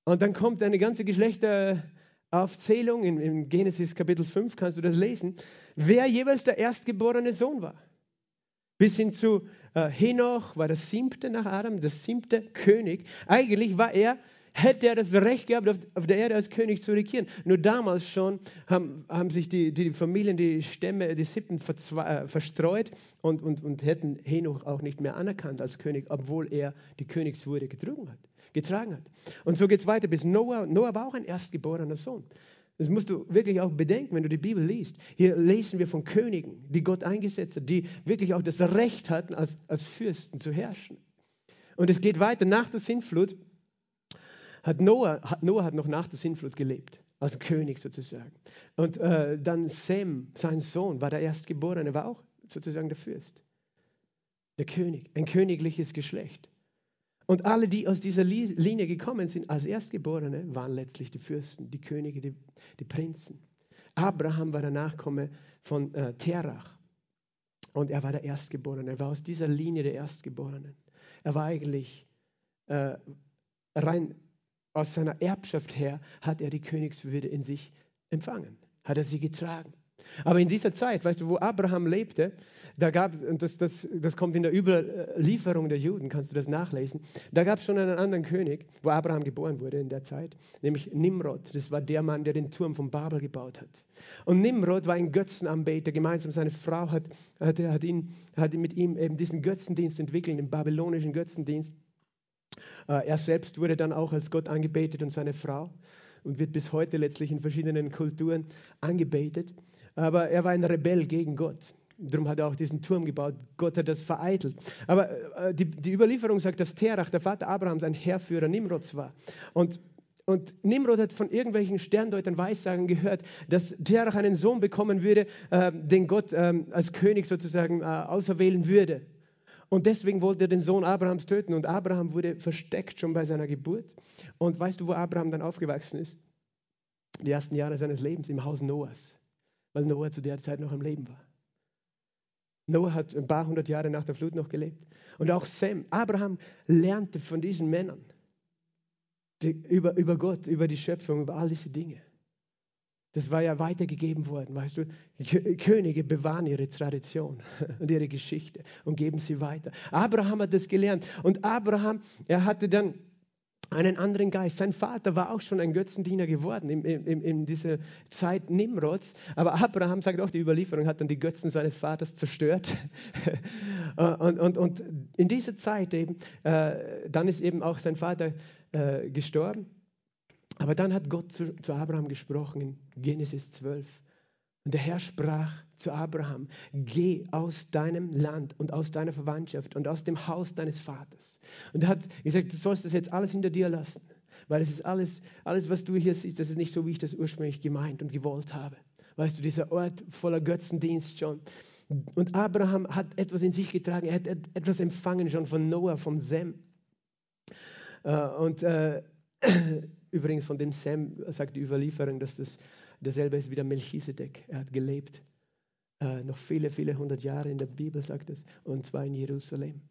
Und dann kommt eine ganze Geschlechteraufzählung in, in Genesis Kapitel 5, kannst du das lesen, wer jeweils der erstgeborene Sohn war. Bis hin zu äh, Henoch war der siebte nach Adam, der siebte König. Eigentlich war er, hätte er das Recht gehabt, auf, der Erde als König zu regieren. Nur damals schon haben, haben sich die, die Familien, die Stämme, die Sippen äh, verstreut und, und, und hätten Henoch auch nicht mehr anerkannt als König, obwohl er die Königswürde getragen hat. Getragen hat. Und so geht es weiter bis Noah. Noah war auch ein erstgeborener Sohn. Das musst du wirklich auch bedenken, wenn du die Bibel liest. Hier lesen wir von Königen, die Gott eingesetzt hat, die wirklich auch das Recht hatten, als, als Fürsten zu herrschen. Und es geht weiter. Nach der Sintflut hat Noah, Noah hat noch nach der Sintflut gelebt, als König sozusagen. Und äh, dann Sem, sein Sohn, war der Erstgeborene, war auch sozusagen der Fürst, der König, ein königliches Geschlecht. Und alle, die aus dieser Linie gekommen sind als Erstgeborene, waren letztlich die Fürsten, die Könige, die, die Prinzen. Abraham war der Nachkomme von äh, Terach. Und er war der Erstgeborene. Er war aus dieser Linie der Erstgeborenen. Er war eigentlich äh, rein aus seiner Erbschaft her, hat er die Königswürde in sich empfangen, hat er sie getragen. Aber in dieser Zeit, weißt du, wo Abraham lebte, da gab es, und das, das, das kommt in der Überlieferung der Juden, kannst du das nachlesen, da gab es schon einen anderen König, wo Abraham geboren wurde in der Zeit, nämlich Nimrod. Das war der Mann, der den Turm von Babel gebaut hat. Und Nimrod war ein Götzenanbeter, gemeinsam seine Frau hat, hat, hat, ihn, hat mit ihm eben diesen Götzendienst entwickelt, den babylonischen Götzendienst. Äh, er selbst wurde dann auch als Gott angebetet und seine Frau und wird bis heute letztlich in verschiedenen Kulturen angebetet. Aber er war ein Rebell gegen Gott. Darum hat er auch diesen Turm gebaut. Gott hat das vereitelt. Aber äh, die, die Überlieferung sagt, dass Terach, der Vater Abrahams, ein Heerführer Nimrods war. Und und Nimrod hat von irgendwelchen Sterndeutern Weissagen gehört, dass Terach einen Sohn bekommen würde, äh, den Gott äh, als König sozusagen äh, auserwählen würde. Und deswegen wollte er den Sohn Abrahams töten. Und Abraham wurde versteckt schon bei seiner Geburt. Und weißt du, wo Abraham dann aufgewachsen ist? Die ersten Jahre seines Lebens im Haus Noahs weil Noah zu der Zeit noch am Leben war. Noah hat ein paar hundert Jahre nach der Flut noch gelebt. Und auch Sam, Abraham lernte von diesen Männern die, über, über Gott, über die Schöpfung, über all diese Dinge. Das war ja weitergegeben worden, weißt du. Könige bewahren ihre Tradition [LAUGHS] und ihre Geschichte und geben sie weiter. Abraham hat das gelernt. Und Abraham, er hatte dann einen anderen Geist. Sein Vater war auch schon ein Götzendiener geworden in, in, in dieser Zeit Nimrods. Aber Abraham, sagt auch die Überlieferung, hat dann die Götzen seines Vaters zerstört. [LAUGHS] und, und, und in dieser Zeit eben, äh, dann ist eben auch sein Vater äh, gestorben. Aber dann hat Gott zu, zu Abraham gesprochen in Genesis 12. Und der Herr sprach zu Abraham, geh aus deinem Land und aus deiner Verwandtschaft und aus dem Haus deines Vaters. Und er hat gesagt, du sollst das jetzt alles hinter dir lassen, weil es ist alles, alles, was du hier siehst, das ist nicht so, wie ich das ursprünglich gemeint und gewollt habe. Weißt du, dieser Ort voller Götzendienst schon. Und Abraham hat etwas in sich getragen, er hat etwas empfangen schon von Noah, von Sem. Äh, und äh, übrigens von dem Sem sagt die Überlieferung, dass das Derselbe ist wie der Melchisedek. Er hat gelebt. Äh, noch viele, viele hundert Jahre in der Bibel sagt es. Und zwar in Jerusalem.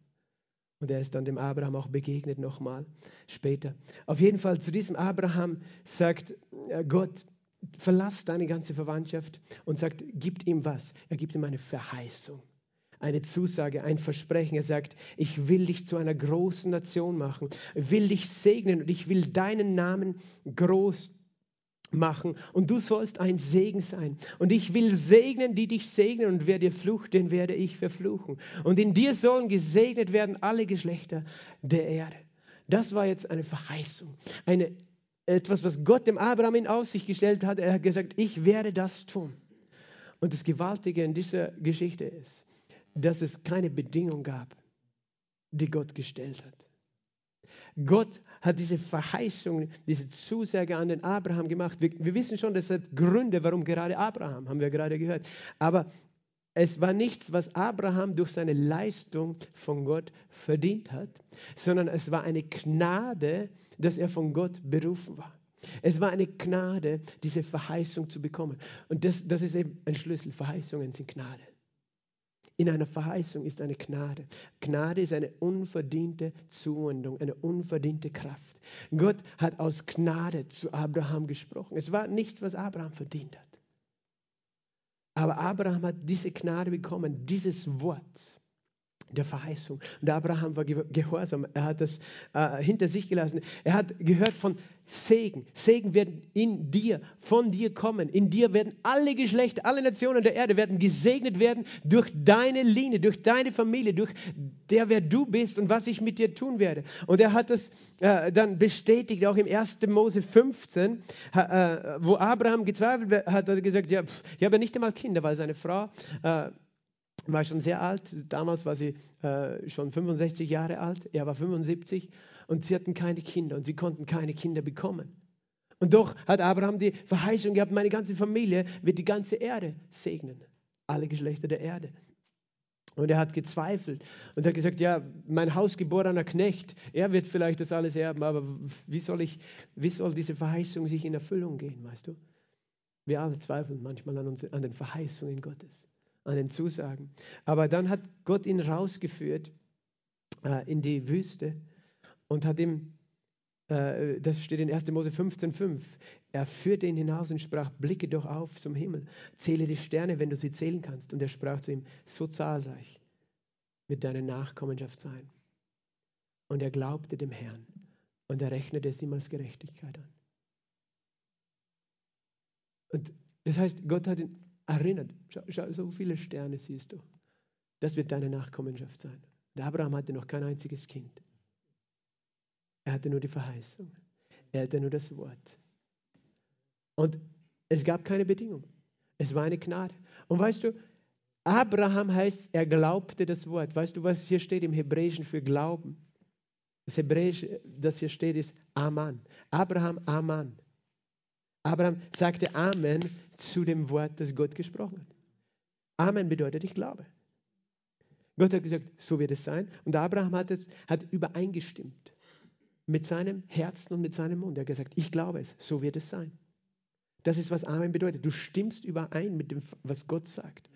Und er ist dann dem Abraham auch begegnet nochmal später. Auf jeden Fall zu diesem Abraham sagt äh, Gott, verlass deine ganze Verwandtschaft und sagt, gibt ihm was? Er gibt ihm eine Verheißung, eine Zusage, ein Versprechen. Er sagt, ich will dich zu einer großen Nation machen, will dich segnen und ich will deinen Namen groß machen und du sollst ein Segen sein. Und ich will segnen, die dich segnen und wer dir flucht, den werde ich verfluchen. Und in dir sollen gesegnet werden alle Geschlechter der Erde. Das war jetzt eine Verheißung, eine etwas, was Gott dem Abraham in Aussicht gestellt hat. Er hat gesagt, ich werde das tun. Und das Gewaltige in dieser Geschichte ist, dass es keine Bedingung gab, die Gott gestellt hat. Gott hat diese Verheißung, diese Zusage an den Abraham gemacht. Wir, wir wissen schon, das hat Gründe, warum gerade Abraham, haben wir gerade gehört. Aber es war nichts, was Abraham durch seine Leistung von Gott verdient hat, sondern es war eine Gnade, dass er von Gott berufen war. Es war eine Gnade, diese Verheißung zu bekommen. Und das, das ist eben ein Schlüssel. Verheißungen sind Gnade. In einer Verheißung ist eine Gnade. Gnade ist eine unverdiente Zuwendung, eine unverdiente Kraft. Gott hat aus Gnade zu Abraham gesprochen. Es war nichts, was Abraham verdient hat. Aber Abraham hat diese Gnade bekommen, dieses Wort der Verheißung. Und Abraham war gehorsam. Er hat das äh, hinter sich gelassen. Er hat gehört von Segen. Segen werden in dir, von dir kommen. In dir werden alle Geschlechter, alle Nationen der Erde werden gesegnet werden durch deine Linie, durch deine Familie, durch der, wer du bist und was ich mit dir tun werde. Und er hat das äh, dann bestätigt, auch im 1. Mose 15, äh, wo Abraham gezweifelt hat, hat er gesagt, ja, pff, ich habe ja nicht einmal Kinder, weil seine Frau äh, war schon sehr alt. Damals war sie äh, schon 65 Jahre alt. Er war 75 und sie hatten keine Kinder und sie konnten keine Kinder bekommen. Und doch hat Abraham die Verheißung gehabt, meine ganze Familie wird die ganze Erde segnen. Alle Geschlechter der Erde. Und er hat gezweifelt und hat gesagt, ja, mein hausgeborener Knecht, er wird vielleicht das alles erben, aber wie soll, ich, wie soll diese Verheißung sich in Erfüllung gehen, weißt du? Wir alle zweifeln manchmal an, uns, an den Verheißungen Gottes an den Zusagen. Aber dann hat Gott ihn rausgeführt äh, in die Wüste und hat ihm, äh, das steht in 1. Mose 15,5, er führte ihn hinaus und sprach, blicke doch auf zum Himmel, zähle die Sterne, wenn du sie zählen kannst. Und er sprach zu ihm, so zahlreich wird deine Nachkommenschaft sein. Und er glaubte dem Herrn und er rechnete es ihm als Gerechtigkeit an. Und das heißt, Gott hat ihn erinnert. Schau, schau, so viele Sterne siehst du. Das wird deine Nachkommenschaft sein. Der Abraham hatte noch kein einziges Kind. Er hatte nur die Verheißung. Er hatte nur das Wort. Und es gab keine Bedingung. Es war eine Gnade. Und weißt du, Abraham heißt, er glaubte das Wort. Weißt du, was hier steht im Hebräischen für Glauben? Das Hebräische, das hier steht, ist Aman. Abraham, Aman. Abraham sagte Amen zu dem Wort, das Gott gesprochen hat. Amen bedeutet, ich glaube. Gott hat gesagt, so wird es sein. Und Abraham hat es hat übereingestimmt mit seinem Herzen und mit seinem Mund. Er hat gesagt, ich glaube es, so wird es sein. Das ist, was Amen bedeutet. Du stimmst überein mit dem, was Gott sagt.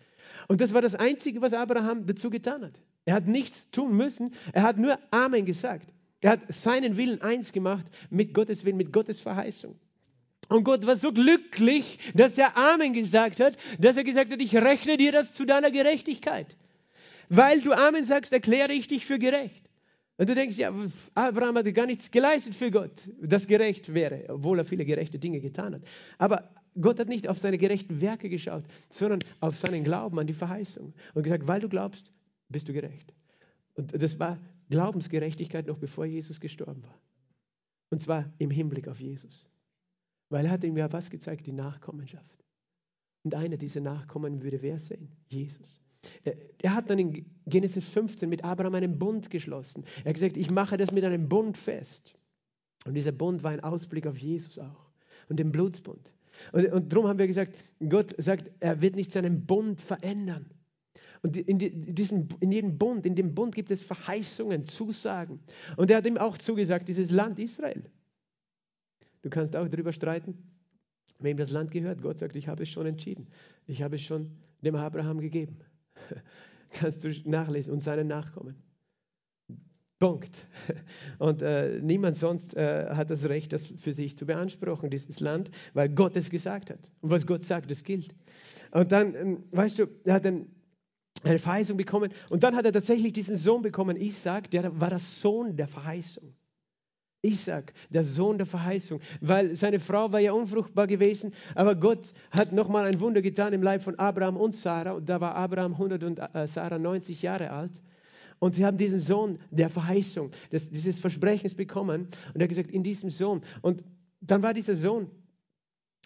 Und das war das Einzige, was Abraham dazu getan hat. Er hat nichts tun müssen. Er hat nur Amen gesagt. Er hat seinen Willen eins gemacht mit Gottes Willen, mit Gottes Verheißung. Und Gott war so glücklich, dass er Amen gesagt hat, dass er gesagt hat, ich rechne dir das zu deiner Gerechtigkeit. Weil du Amen sagst, erkläre ich dich für gerecht. Und du denkst, ja, Abraham hatte gar nichts geleistet für Gott, das gerecht wäre, obwohl er viele gerechte Dinge getan hat. Aber Gott hat nicht auf seine gerechten Werke geschaut, sondern auf seinen Glauben an die Verheißung und gesagt, weil du glaubst, bist du gerecht. Und das war Glaubensgerechtigkeit noch bevor Jesus gestorben war. Und zwar im Hinblick auf Jesus. Weil er hat ihm ja was gezeigt? Die Nachkommenschaft. Und einer dieser Nachkommen würde wer sein? Jesus. Er hat dann in Genesis 15 mit Abraham einen Bund geschlossen. Er hat gesagt, ich mache das mit einem Bund fest. Und dieser Bund war ein Ausblick auf Jesus auch und den Blutsbund. Und, und darum haben wir gesagt, Gott sagt, er wird nicht seinen Bund verändern. Und in, diesen, in jedem Bund, in dem Bund gibt es Verheißungen, Zusagen. Und er hat ihm auch zugesagt, dieses Land Israel. Du kannst auch darüber streiten, wem das Land gehört. Gott sagt, ich habe es schon entschieden. Ich habe es schon dem Abraham gegeben. [LAUGHS] kannst du nachlesen und seinen Nachkommen. Punkt. [LAUGHS] Und äh, niemand sonst äh, hat das Recht, das für sich zu beanspruchen, dieses Land, weil Gott es gesagt hat. Und was Gott sagt, das gilt. Und dann, ähm, weißt du, er hat eine Verheißung bekommen und dann hat er tatsächlich diesen Sohn bekommen, Isaac, der war der Sohn der Verheißung. Isaac, der Sohn der Verheißung, weil seine Frau war ja unfruchtbar gewesen, aber Gott hat nochmal ein Wunder getan im Leib von Abraham und Sarah. Und da war Abraham 100 und äh, Sarah 90 Jahre alt. Und sie haben diesen Sohn der Verheißung, des, dieses Versprechens bekommen. Und er hat gesagt, in diesem Sohn. Und dann war dieser Sohn,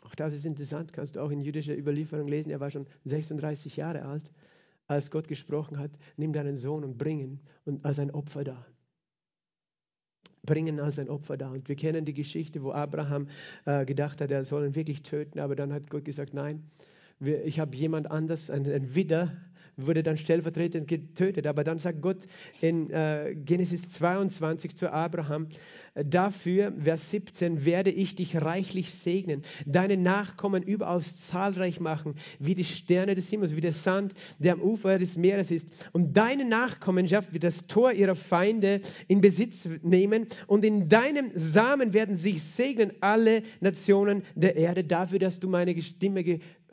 auch das ist interessant, kannst du auch in jüdischer Überlieferung lesen, er war schon 36 Jahre alt, als Gott gesprochen hat, nimm deinen Sohn und bring ihn. Und als ein Opfer da. Bringen als ein Opfer da. Und wir kennen die Geschichte, wo Abraham äh, gedacht hat, er soll ihn wirklich töten, aber dann hat Gott gesagt, nein, wir, ich habe jemand anders, einen, einen Widder, wurde dann stellvertretend getötet. Aber dann sagt Gott in äh, Genesis 22 zu Abraham, Dafür, Vers 17, werde ich dich reichlich segnen, deine Nachkommen überaus zahlreich machen, wie die Sterne des Himmels, wie der Sand, der am Ufer des Meeres ist. Und deine Nachkommenschaft wird das Tor ihrer Feinde in Besitz nehmen und in deinem Samen werden sich segnen alle Nationen der Erde dafür, dass du meine Stimme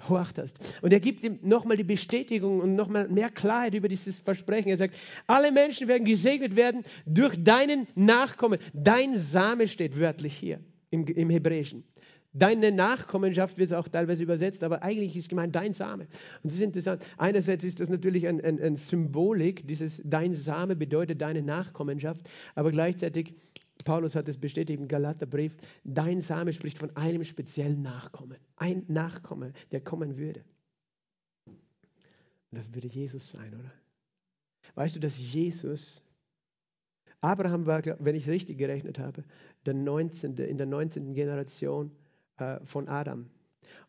gehorcht hast. Und er gibt ihm nochmal die Bestätigung und nochmal mehr Klarheit über dieses Versprechen. Er sagt, alle Menschen werden gesegnet werden durch deinen Nachkommen. Dein Same steht wörtlich hier im, im Hebräischen. Deine Nachkommenschaft wird es auch teilweise übersetzt, aber eigentlich ist gemeint dein Same. Und das ist interessant. Einerseits ist das natürlich ein, ein, ein Symbolik, dieses dein Same bedeutet deine Nachkommenschaft, aber gleichzeitig Paulus hat es bestätigt im Galaterbrief, dein Same spricht von einem speziellen Nachkommen. Ein Nachkomme, der kommen würde. Und das würde Jesus sein, oder? Weißt du, dass Jesus, Abraham war, wenn ich es richtig gerechnet habe, der 19., in der 19. Generation äh, von Adam.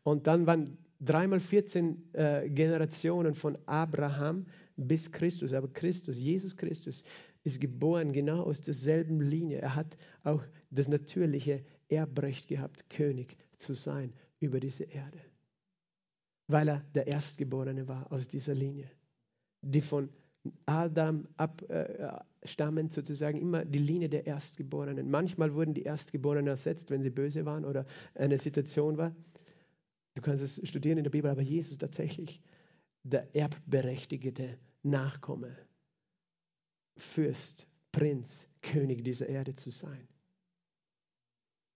Und dann waren dreimal 14 äh, Generationen von Abraham bis Christus. Aber Christus, Jesus Christus, ist geboren genau aus derselben Linie. Er hat auch das natürliche Erbrecht gehabt, König zu sein über diese Erde. Weil er der Erstgeborene war aus dieser Linie, die von Adam abstammen, äh, sozusagen immer die Linie der Erstgeborenen. Manchmal wurden die Erstgeborenen ersetzt, wenn sie böse waren oder eine Situation war. Du kannst es studieren in der Bibel, aber Jesus tatsächlich der erbberechtigte Nachkomme Fürst, Prinz, König dieser Erde zu sein.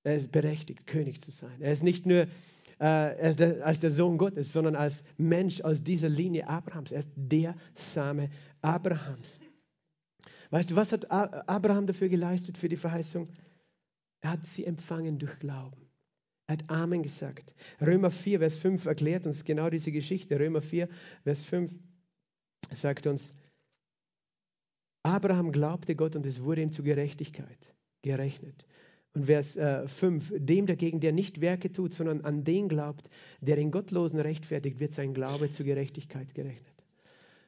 Er ist berechtigt, König zu sein. Er ist nicht nur äh, ist der, als der Sohn Gottes, sondern als Mensch aus dieser Linie Abrahams. Er ist der Same Abrahams. Weißt du, was hat Abraham dafür geleistet für die Verheißung? Er hat sie empfangen durch Glauben. Er hat Amen gesagt. Römer 4, Vers 5 erklärt uns genau diese Geschichte. Römer 4, Vers 5 sagt uns, Abraham glaubte Gott und es wurde ihm zu Gerechtigkeit gerechnet. Und Vers äh, 5, dem dagegen, der nicht Werke tut, sondern an den glaubt, der den Gottlosen rechtfertigt, wird sein Glaube zu Gerechtigkeit gerechnet.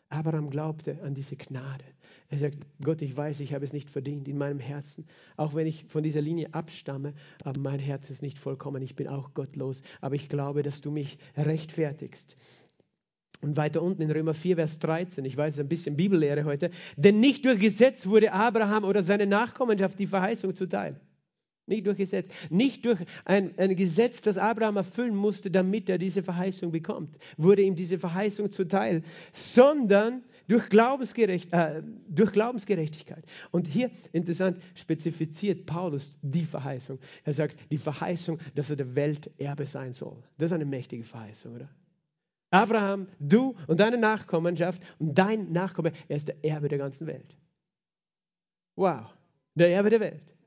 Abraham glaubte an diese Gnade. Er sagt, Gott, ich weiß, ich habe es nicht verdient in meinem Herzen. Auch wenn ich von dieser Linie abstamme, aber mein Herz ist nicht vollkommen. Ich bin auch gottlos. Aber ich glaube, dass du mich rechtfertigst. Und weiter unten in Römer 4, Vers 13, ich weiß, es ist ein bisschen Bibellehre heute, denn nicht durch Gesetz wurde Abraham oder seine Nachkommenschaft die Verheißung zuteil. Nicht durch Gesetz, nicht durch ein, ein Gesetz, das Abraham erfüllen musste, damit er diese Verheißung bekommt, wurde ihm diese Verheißung zuteil, sondern durch, Glaubensgerecht, äh, durch Glaubensgerechtigkeit. Und hier, interessant, spezifiziert Paulus die Verheißung. Er sagt, die Verheißung, dass er der Welterbe sein soll. Das ist eine mächtige Verheißung, oder? Abraham, du und deine Nachkommenschaft und dein Nachkomme, er ist der Erbe der ganzen Welt. Wow, der Erbe der Welt.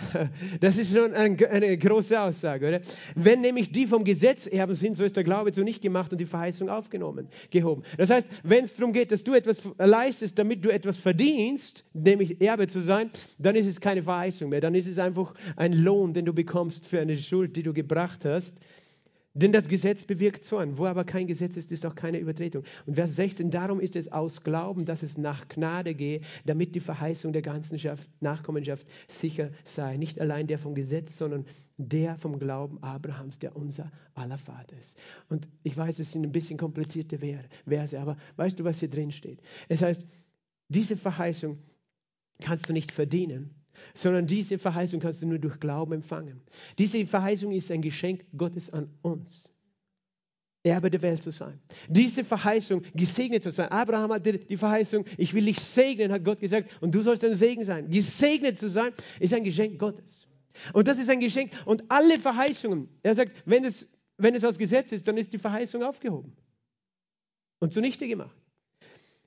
[LAUGHS] Das ist schon eine große Aussage, oder? Wenn nämlich die vom Gesetz erben sind, so ist der Glaube zu nicht gemacht und die Verheißung aufgenommen, gehoben. Das heißt, wenn es darum geht, dass du etwas leistest, damit du etwas verdienst, nämlich Erbe zu sein, dann ist es keine Verheißung mehr. Dann ist es einfach ein Lohn, den du bekommst für eine Schuld, die du gebracht hast. Denn das Gesetz bewirkt Zorn. Wo aber kein Gesetz ist, ist auch keine Übertretung. Und Vers 16, darum ist es aus Glauben, dass es nach Gnade gehe, damit die Verheißung der ganzen Nachkommenschaft sicher sei. Nicht allein der vom Gesetz, sondern der vom Glauben Abrahams, der unser aller Vater ist. Und ich weiß, es sind ein bisschen komplizierte Verse, aber weißt du, was hier drin steht? Es heißt, diese Verheißung kannst du nicht verdienen, sondern diese Verheißung kannst du nur durch Glauben empfangen. Diese Verheißung ist ein Geschenk Gottes an uns. Erbe der Welt zu sein. Diese Verheißung, gesegnet zu sein. Abraham hatte die Verheißung, ich will dich segnen, hat Gott gesagt, und du sollst ein Segen sein. Gesegnet zu sein, ist ein Geschenk Gottes. Und das ist ein Geschenk. Und alle Verheißungen, er sagt, wenn es, wenn es aus Gesetz ist, dann ist die Verheißung aufgehoben und zunichte gemacht.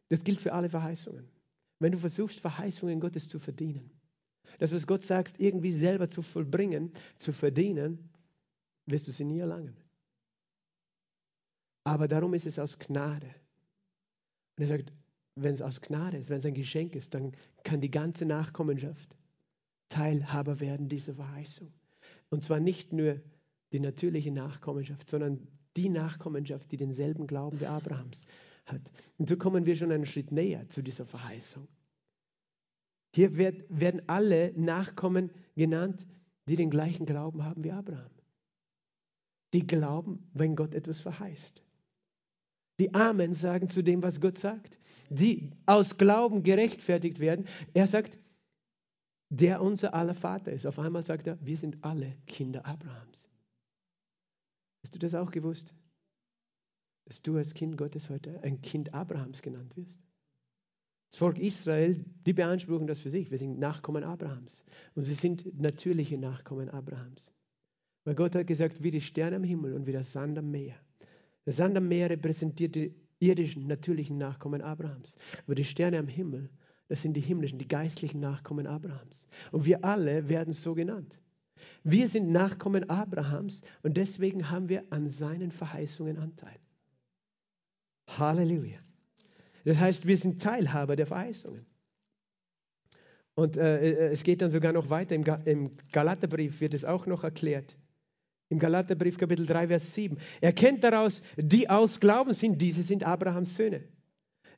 Das gilt für alle Verheißungen. Wenn du versuchst, Verheißungen Gottes zu verdienen, Das, was Gott sagt, irgendwie selber zu vollbringen, zu verdienen, wirst du sie nie erlangen. Aber darum ist es aus Gnade. Und er sagt, wenn es aus Gnade ist, wenn es ein Geschenk ist, dann kann die ganze Nachkommenschaft Teilhaber werden dieser Verheißung. Und zwar nicht nur die natürliche Nachkommenschaft, sondern die Nachkommenschaft, die denselben Glauben wie Abrahams hat. Und so kommen wir schon einen Schritt näher zu dieser Verheißung. Hier wird, werden alle Nachkommen genannt, die den gleichen Glauben haben wie Abraham. Die glauben, wenn Gott etwas verheißt. Die Amen sagen zu dem, was Gott sagt. Die aus Glauben gerechtfertigt werden. Er sagt, der unser aller Vater ist. Auf einmal sagt er, wir sind alle Kinder Abrahams. Hast du das auch gewusst? Dass du als Kind Gottes heute ein Kind Abrahams genannt wirst? Das Volk Israel, die beanspruchen das für sich. Wir sind Nachkommen Abrahams. Und sie sind natürliche Nachkommen Abrahams. Weil Gott hat gesagt, wie die Sterne am Himmel und wie der Sand am Meer. Der Sand am Meer repräsentiert die irdischen, natürlichen Nachkommen Abrahams. Aber die Sterne am Himmel, das sind die himmlischen, die geistlichen Nachkommen Abrahams. Und wir alle werden so genannt. Wir sind Nachkommen Abrahams und deswegen haben wir an seinen Verheißungen Anteil. Halleluja. Das heißt, wir sind Teilhaber der Verheißungen. Und äh, äh es geht dann sogar noch weiter. Im, Im Galaterbrief wird es auch noch erklärt. Im Galaterbrief Kapitel 3, Vers 7. Erkennt daraus, die aus Glauben sind, diese sind Abrahams Söhne.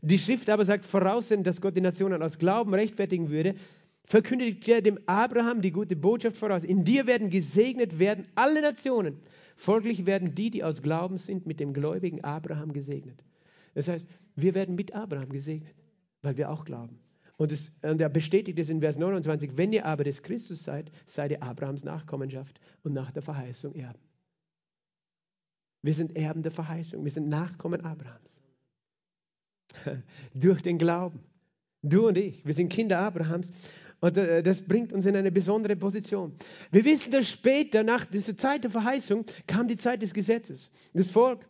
Die Schrift aber sagt voraussehen, dass Gott die Nationen aus Glauben rechtfertigen würde, verkündigt er dem Abraham die gute Botschaft voraus. In dir werden gesegnet werden alle Nationen. Folglich werden die, die aus Glauben sind, mit dem gläubigen Abraham gesegnet. Das heißt, wir werden mit Abraham gesegnet, weil wir auch glauben. Und, es, und er bestätigt es in Vers 29, wenn ihr aber des Christus seid, seid ihr Abrahams Nachkommenschaft und nach der Verheißung Erben. Wir sind Erben der Verheißung, wir sind Nachkommen Abrahams. [LAUGHS] Durch den Glauben. Du und ich, wir sind Kinder Abrahams und äh, das bringt uns in eine besondere Position. Wir wissen, dass später, nach dieser Zeit der Verheißung, kam die Zeit des Gesetzes. Das Volk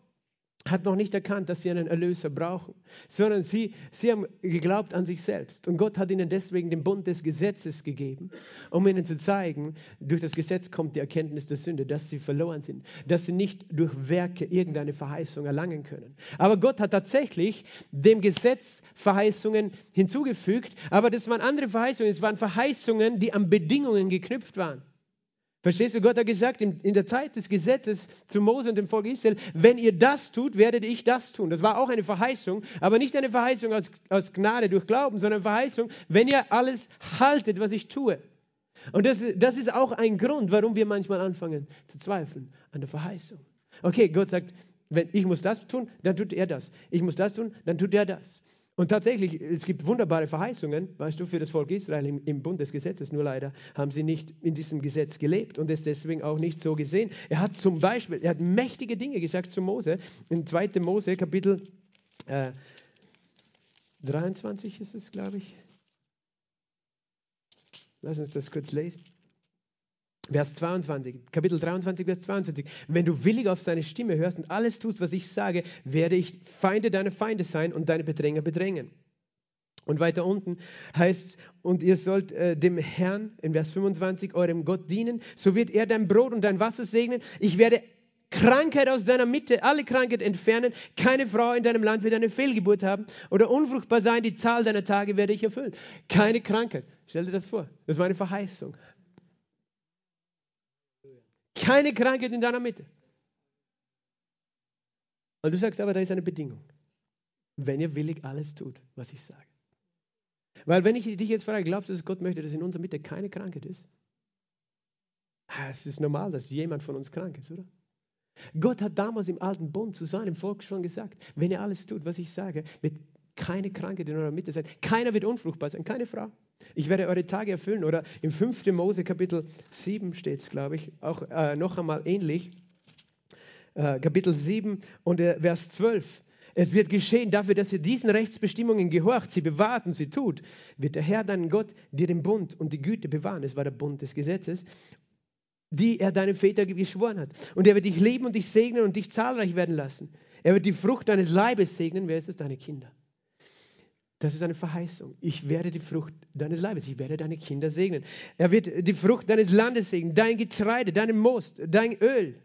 hat noch nicht erkannt, dass sie einen Erlöser brauchen, sondern sie, sie haben geglaubt an sich selbst. Und Gott hat ihnen deswegen den Bund des Gesetzes gegeben, um ihnen zu zeigen, durch das Gesetz kommt die Erkenntnis der Sünde, dass sie verloren sind, dass sie nicht durch Werke irgendeine Verheißung erlangen können. Aber Gott hat tatsächlich dem Gesetz Verheißungen hinzugefügt, aber das waren andere Verheißungen, es waren Verheißungen, die an Bedingungen geknüpft waren. Verstehst du, Gott hat gesagt in, der Zeit des Gesetzes zu Mose und dem Volk Israel, wenn ihr das tut, werdet ich das tun. Das war auch eine Verheißung, aber nicht eine Verheißung aus, aus Gnade durch Glauben, sondern eine Verheißung, wenn ihr alles haltet, was ich tue. Und das, das ist auch ein Grund, warum wir manchmal anfangen zu zweifeln an der Verheißung. Okay, Gott sagt, wenn ich muss das tun, dann tut er das. Ich muss das tun, dann tut er das. Und tatsächlich, es gibt wunderbare Verheißungen, weißt du, für das Volk Israel im, im Bund des Gesetzes. Nur leider haben sie nicht in diesem Gesetz gelebt und es deswegen auch nicht so gesehen. Er hat zum Beispiel, er hat mächtige Dinge gesagt zu Mose. In 2. Mose, Kapitel äh, 23 ist es, glaube ich. Lass uns das kurz lesen. Vers 22, Kapitel 23, Vers 22. Wenn du willig auf seine Stimme hörst und alles tust, was ich sage, werde ich Feinde deiner Feinde sein und deine Bedränger bedrängen. Und weiter unten heißt es, und ihr sollt äh, dem Herrn, in Vers 25, eurem Gott dienen, so wird er dein Brot und dein Wasser segnen. Ich werde Krankheit aus deiner Mitte, alle Krankheit entfernen. Keine Frau in deinem Land wird eine Fehlgeburt haben oder unfruchtbar sein. Die Zahl deiner Tage werde ich erfüllen. Keine Krankheit. Stell dir das vor. Das war eine Verheißung. Keine Krankheit in deiner Mitte. Und du sagst aber, da ist eine Bedingung. Wenn ihr willig alles tut, was ich sage. Weil wenn ich dich jetzt frage, glaubst du, dass Gott möchte, dass in unserer Mitte keine Krankheit ist? Es ist normal, dass jemand von uns krank ist, oder? Gott hat damals im alten Bund zu seinem Volk schon gesagt, wenn ihr alles tut, was ich sage, wird keine Krankheit in eurer Mitte sein. Keiner wird unfruchtbar sein, keine Frau. Ich werde eure Tage erfüllen. Oder im 5. Mose Kapitel 7 steht es, glaube ich, auch äh, noch einmal ähnlich. Äh, Kapitel 7 und äh, Vers 12. Es wird geschehen dafür, dass ihr diesen Rechtsbestimmungen gehorcht, sie bewahrt und sie tut, wird der Herr dein Gott dir den Bund und die Güte bewahren. Es war der Bund des Gesetzes, die er deinem Väter geschworen hat. Und er wird dich leben und dich segnen und dich zahlreich werden lassen. Er wird die Frucht deines Leibes segnen. Wer ist es? Deine Kinder. Das ist eine Verheißung. Ich werde die Frucht deines Leibes, ich werde deine Kinder segnen. Er wird die Frucht deines Landes segnen, dein Getreide, deinen Most, dein Öl.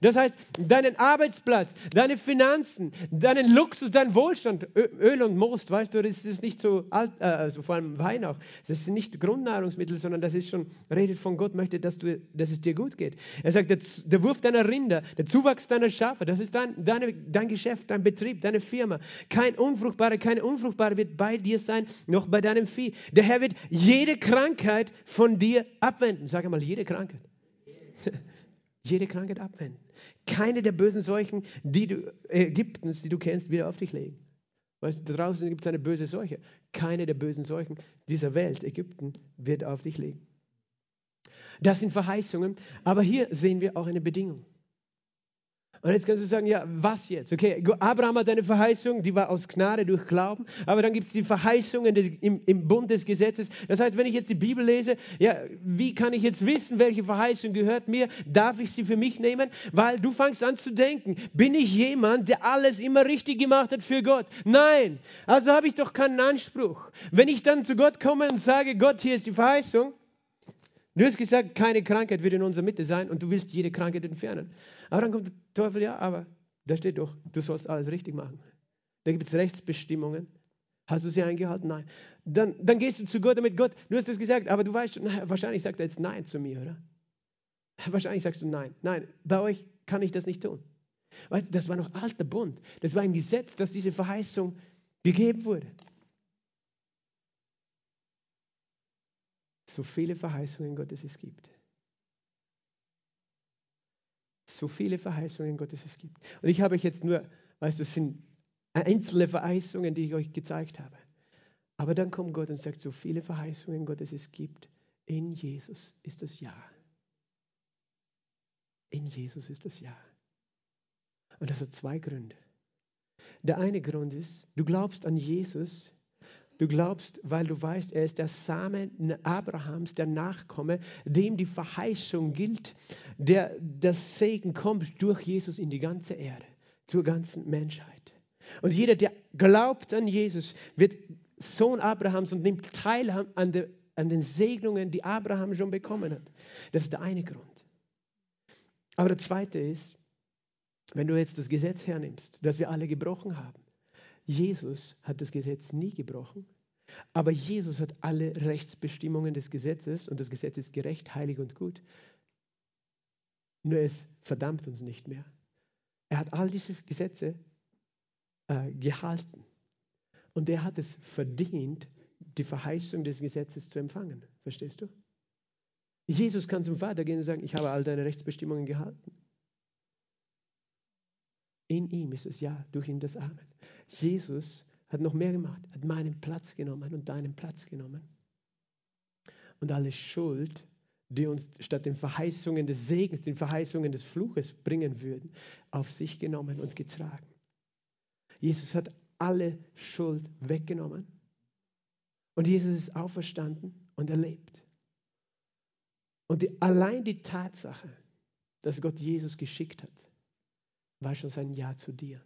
Das heißt, deinen Arbeitsplatz, deine Finanzen, deinen Luxus, deinen Wohlstand, Öl und Most, weißt du, das ist nicht so alt, äh, also vor allem Wein auch. Das ist nicht Grundnahrungsmittel, sondern das ist schon, redet von Gott, möchte, dass, du, dass es dir gut geht. Er sagt, der, der Wurf deiner Rinder, der Zuwachs deiner Schafe, das ist dein, deine, dein Geschäft, dein Betrieb, deine Firma. Kein Unfruchtbarer, keine Unfruchtbare wird bei dir sein, noch bei deinem Vieh. Der Herr wird jede Krankheit von dir abwenden. Sag einmal, jede Krankheit. [LAUGHS] jede Krankheit abwenden keine der bösen Seuchen, die du, Ägyptens, die du kennst, wieder auf dich legen. Weißt du, draußen gibt es eine böse Seuche. Keine der bösen Seuchen dieser Welt, Ägypten, wird auf dich legen. Das sind Verheißungen, aber hier sehen wir auch eine Bedingung. Und jetzt kannst du sagen, ja, was jetzt? Okay, Abraham hat eine Verheißung, die war aus Gnade durch Glauben, aber dann gibt es die Verheißungen des, im, im Bund des Gesetzes. Das heißt, wenn ich jetzt die Bibel lese, ja, wie kann ich jetzt wissen, welche Verheißung gehört mir? Darf ich sie für mich nehmen? Weil du fängst an zu denken, bin ich jemand, der alles immer richtig gemacht hat für Gott? Nein, also habe ich doch keinen Anspruch. Wenn ich dann zu Gott komme und sage, Gott, hier ist die Verheißung, Du hast gesagt, keine Krankheit wird in unserer Mitte sein und du willst jede Krankheit entfernen. Aber dann kommt der Teufel, ja, aber da steht doch, du sollst alles richtig machen. Da gibt es Rechtsbestimmungen. Hast du sie eingehalten? Nein. Dann, dann gehst du zu Gott damit, Gott, du hast das gesagt, aber du weißt, na, [LAUGHS] wahrscheinlich sagt er jetzt Nein zu mir, oder? [LAUGHS] Wahrscheinlich sagst du Nein. Nein, bei euch kann ich das nicht tun. Weißt, das war noch alter Bund. Das war im Gesetz, dass diese Verheißung gegeben wurde. So viele Verheißungen Gottes es gibt. So viele Verheißungen Gottes es gibt. Und ich habe euch jetzt nur, weißt du, es sind einzelne Verheißungen, die ich euch gezeigt habe. Aber dann kommt Gott und sagt, so viele Verheißungen Gottes es gibt. In Jesus ist das Ja. In Jesus ist das Ja. Und das hat zwei Gründe. Der eine Grund ist, du glaubst an Jesus Du glaubst, weil du weißt, er ist der Samen Abrahams, der Nachkomme, dem die Verheißung gilt, der das Segen kommt durch Jesus in die ganze Erde, zur ganzen Menschheit. Und jeder, der glaubt an Jesus, wird Sohn Abrahams und nimmt teil an, de, an den Segnungen, die Abraham schon bekommen hat. Das ist der eine Grund. Aber der zweite ist, wenn du jetzt das Gesetz hernimmst, das wir alle gebrochen haben, Jesus hat das Gesetz nie gebrochen, aber Jesus hat alle Rechtsbestimmungen des Gesetzes und das Gesetz ist gerecht, heilig und gut. Nur es verdammt uns nicht mehr. Er hat all diese Gesetze äh, gehalten und er hat es verdient, die Verheißung des Gesetzes zu empfangen. Verstehst du? Jesus kann zum Vater gehen und sagen, ich habe all deine Rechtsbestimmungen gehalten. In ihm ist es ja, durch ihn das Amen. Jesus hat noch mehr gemacht, hat meinen Platz genommen und deinen Platz genommen. Und alle Schuld, die uns statt den Verheißungen des Segens, den Verheißungen des Fluches bringen würden, auf sich genommen und getragen. Jesus hat alle Schuld weggenommen. Und Jesus ist auferstanden und er lebt. Und die, allein die Tatsache, dass Gott Jesus geschickt hat, war schon sein Ja zu dir.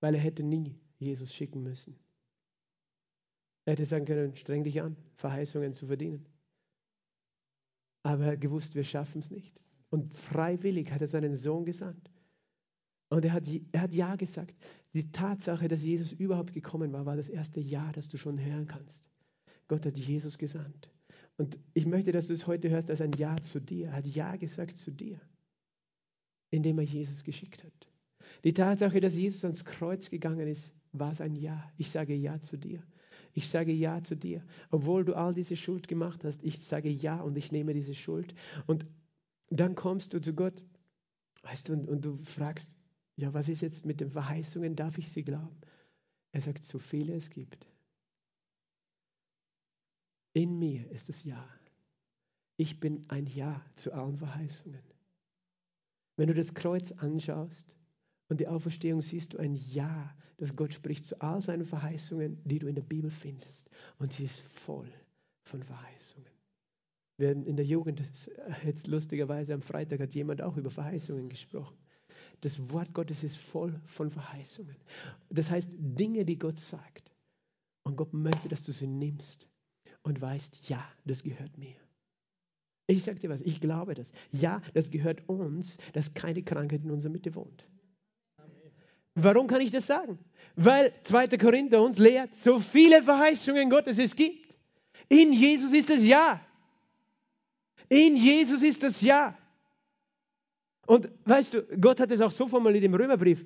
Weil er hätte nie Jesus schicken müssen. Er hätte sagen können, streng dich an, Verheißungen zu verdienen. Aber er hat gewusst, wir schaffen es nicht. Und freiwillig hat er seinen Sohn gesandt. Und er hat, er hat Ja gesagt. Die Tatsache, dass Jesus überhaupt gekommen war, war das erste Ja, das du schon hören kannst. Gott hat Jesus gesandt. Und ich möchte, dass du es heute hörst als ein Ja zu dir. Er hat Ja gesagt zu dir, indem er Jesus geschickt hat. Die Tatsache, dass Jesus ans Kreuz gegangen ist, war es ein Ja. Ich sage Ja zu dir. Ich sage Ja zu dir. Obwohl du all diese Schuld gemacht hast, ich sage Ja und ich nehme diese Schuld. Und dann kommst du zu Gott, weißt du, und, und du fragst, ja, was ist jetzt mit den Verheißungen? Darf ich sie glauben? Er sagt, so viele es gibt. In mir ist es Ja. Ich bin ein Ja zu allen Verheißungen. Wenn du das Kreuz anschaust, und die Auferstehung siehst du ein Ja, das Gott spricht zu all seinen Verheißungen, die du in der Bibel findest. Und sie ist voll von Verheißungen. Wir in der Jugend, jetzt lustigerweise am Freitag hat jemand auch über Verheißungen gesprochen. Das Wort Gottes ist voll von Verheißungen. Das heißt, Dinge, die Gott sagt, Und Gott möchte, dass du sie nimmst und weißt, ja, das gehört mir. Ich sage dir was, ich glaube das. Ja, das gehört uns, dass keine Krankheit in unserer Mitte wohnt. Warum kann ich das sagen? Weil 2. Korinther uns lehrt, so viele Verheißungen Gottes es gibt. In Jesus ist es Ja. In Jesus ist das Ja. Und weißt du, Gott hat es auch so formuliert im Römerbrief,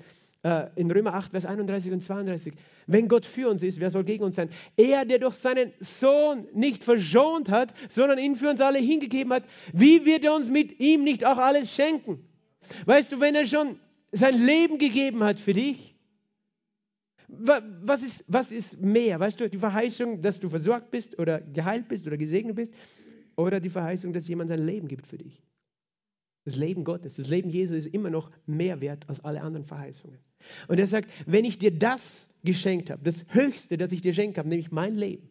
in Römer 8, Vers 31 und 32. Wenn Gott für uns ist, wer soll gegen uns sein? Er, der durch seinen Sohn nicht verschont hat, sondern ihn für uns alle hingegeben hat, wie wird er uns mit ihm nicht auch alles schenken? Weißt du, wenn er schon sein Leben gegeben hat für dich, was ist, was ist mehr? Weißt du, die Verheißung, dass du versorgt bist oder geheilt bist oder gesegnet bist oder die Verheißung, dass jemand sein Leben gibt für dich? Das Leben Gottes, das Leben Jesu ist immer noch mehr wert als alle anderen Verheißungen. Und er sagt, wenn ich dir das geschenkt habe, das Höchste, das ich dir schenkt habe, nämlich mein Leben,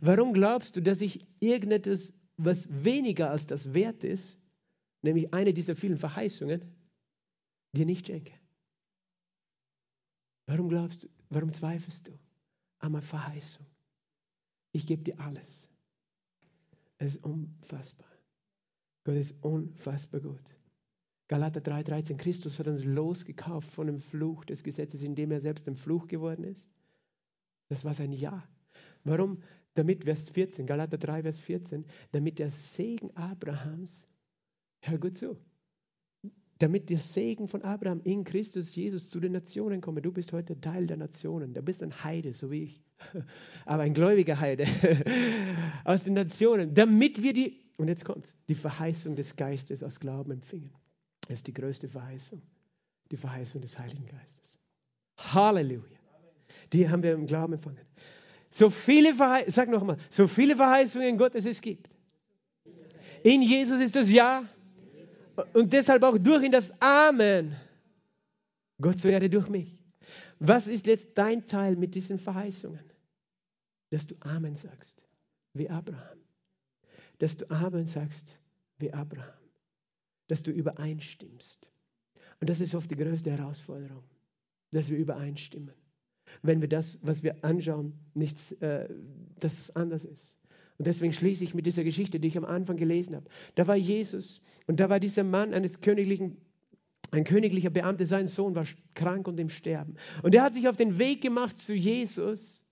warum glaubst du, dass ich irgendetwas, was weniger als das wert ist, nämlich eine dieser vielen Verheißungen, dir nicht schenke? Warum glaubst du, warum zweifelst du an meiner Verheißung? Ich gebe dir alles. Es ist unfassbar. Gott ist unfassbar gut. Galater 3,13, Christus hat uns losgekauft von dem Fluch des Gesetzes, indem er selbst ein Fluch geworden ist. Das war sein Ja. Warum? Damit, Vers 14, Galater 3, Vers 14, damit der Segen Abrahams, hör gut zu, damit der Segen von Abraham in Christus Jesus zu den Nationen komme. Du bist heute Teil der Nationen. Du bist ein Heide, so wie ich. [LAUGHS] Aber ein gläubiger Heide [LAUGHS] aus den Nationen. Damit wir die, und jetzt kommt die Verheißung des Geistes aus Glauben empfingen. Das ist die größte Verheißung. Die Verheißung des Heiligen Geistes. Halleluja. Die haben wir im Glauben empfangen. So viele Verheißungen, sag nochmal, so viele Verheißungen Gottes es gibt. In Jesus ist das Ja und deshalb auch durch ihn das Amen. Gott zur Erde durch mich. Was ist jetzt dein Teil mit diesen Verheißungen? Dass du Amen sagst, wie Abraham. Dass du Amen sagst, wie Abraham dass du übereinstimmst. Und das ist oft die größte Herausforderung, dass wir übereinstimmen. Wenn wir das, was wir anschauen, nichts, äh, dass es anders ist. Und deswegen schließe ich mit dieser Geschichte, die ich am Anfang gelesen habe. Da war Jesus und da war dieser Mann eines königlichen, ein königlicher Beamter, sein Sohn war krank und im Sterben. Und er hat sich auf den Weg gemacht zu Jesus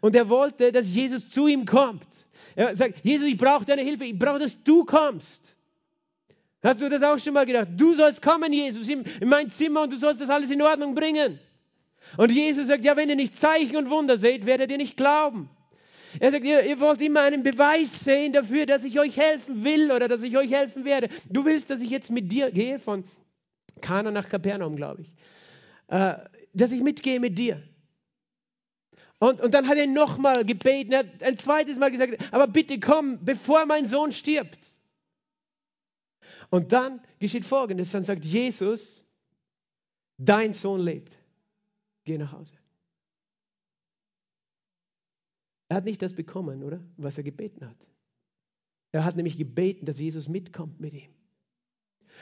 und er wollte, dass Jesus zu ihm kommt. Er sagt, Jesus, ich brauche deine Hilfe, ich brauche, dass du kommst. Hast du das auch schon mal gedacht? Du sollst kommen, Jesus, in, mein Zimmer und du sollst das alles in Ordnung bringen. Und Jesus sagt, ja, wenn ihr nicht Zeichen und Wunder seht, werdet ihr nicht glauben. Er sagt, ihr, ihr, wollt immer einen Beweis sehen dafür, dass ich euch helfen will oder dass ich euch helfen werde. Du willst, dass ich jetzt mit dir gehe, von Kana nach Kapernaum, glaube ich. Äh, dass ich mitgehe mit dir. Und, und dann hat er nochmal gebeten, er hat ein zweites Mal gesagt, aber bitte komm, bevor mein Sohn stirbt. Und dann geschieht Folgendes, dann sagt Jesus, dein Sohn lebt, geh nach Hause. Er hat nicht das bekommen, oder? Was er gebeten hat. Er hat nämlich gebeten, dass Jesus mitkommt mit ihm.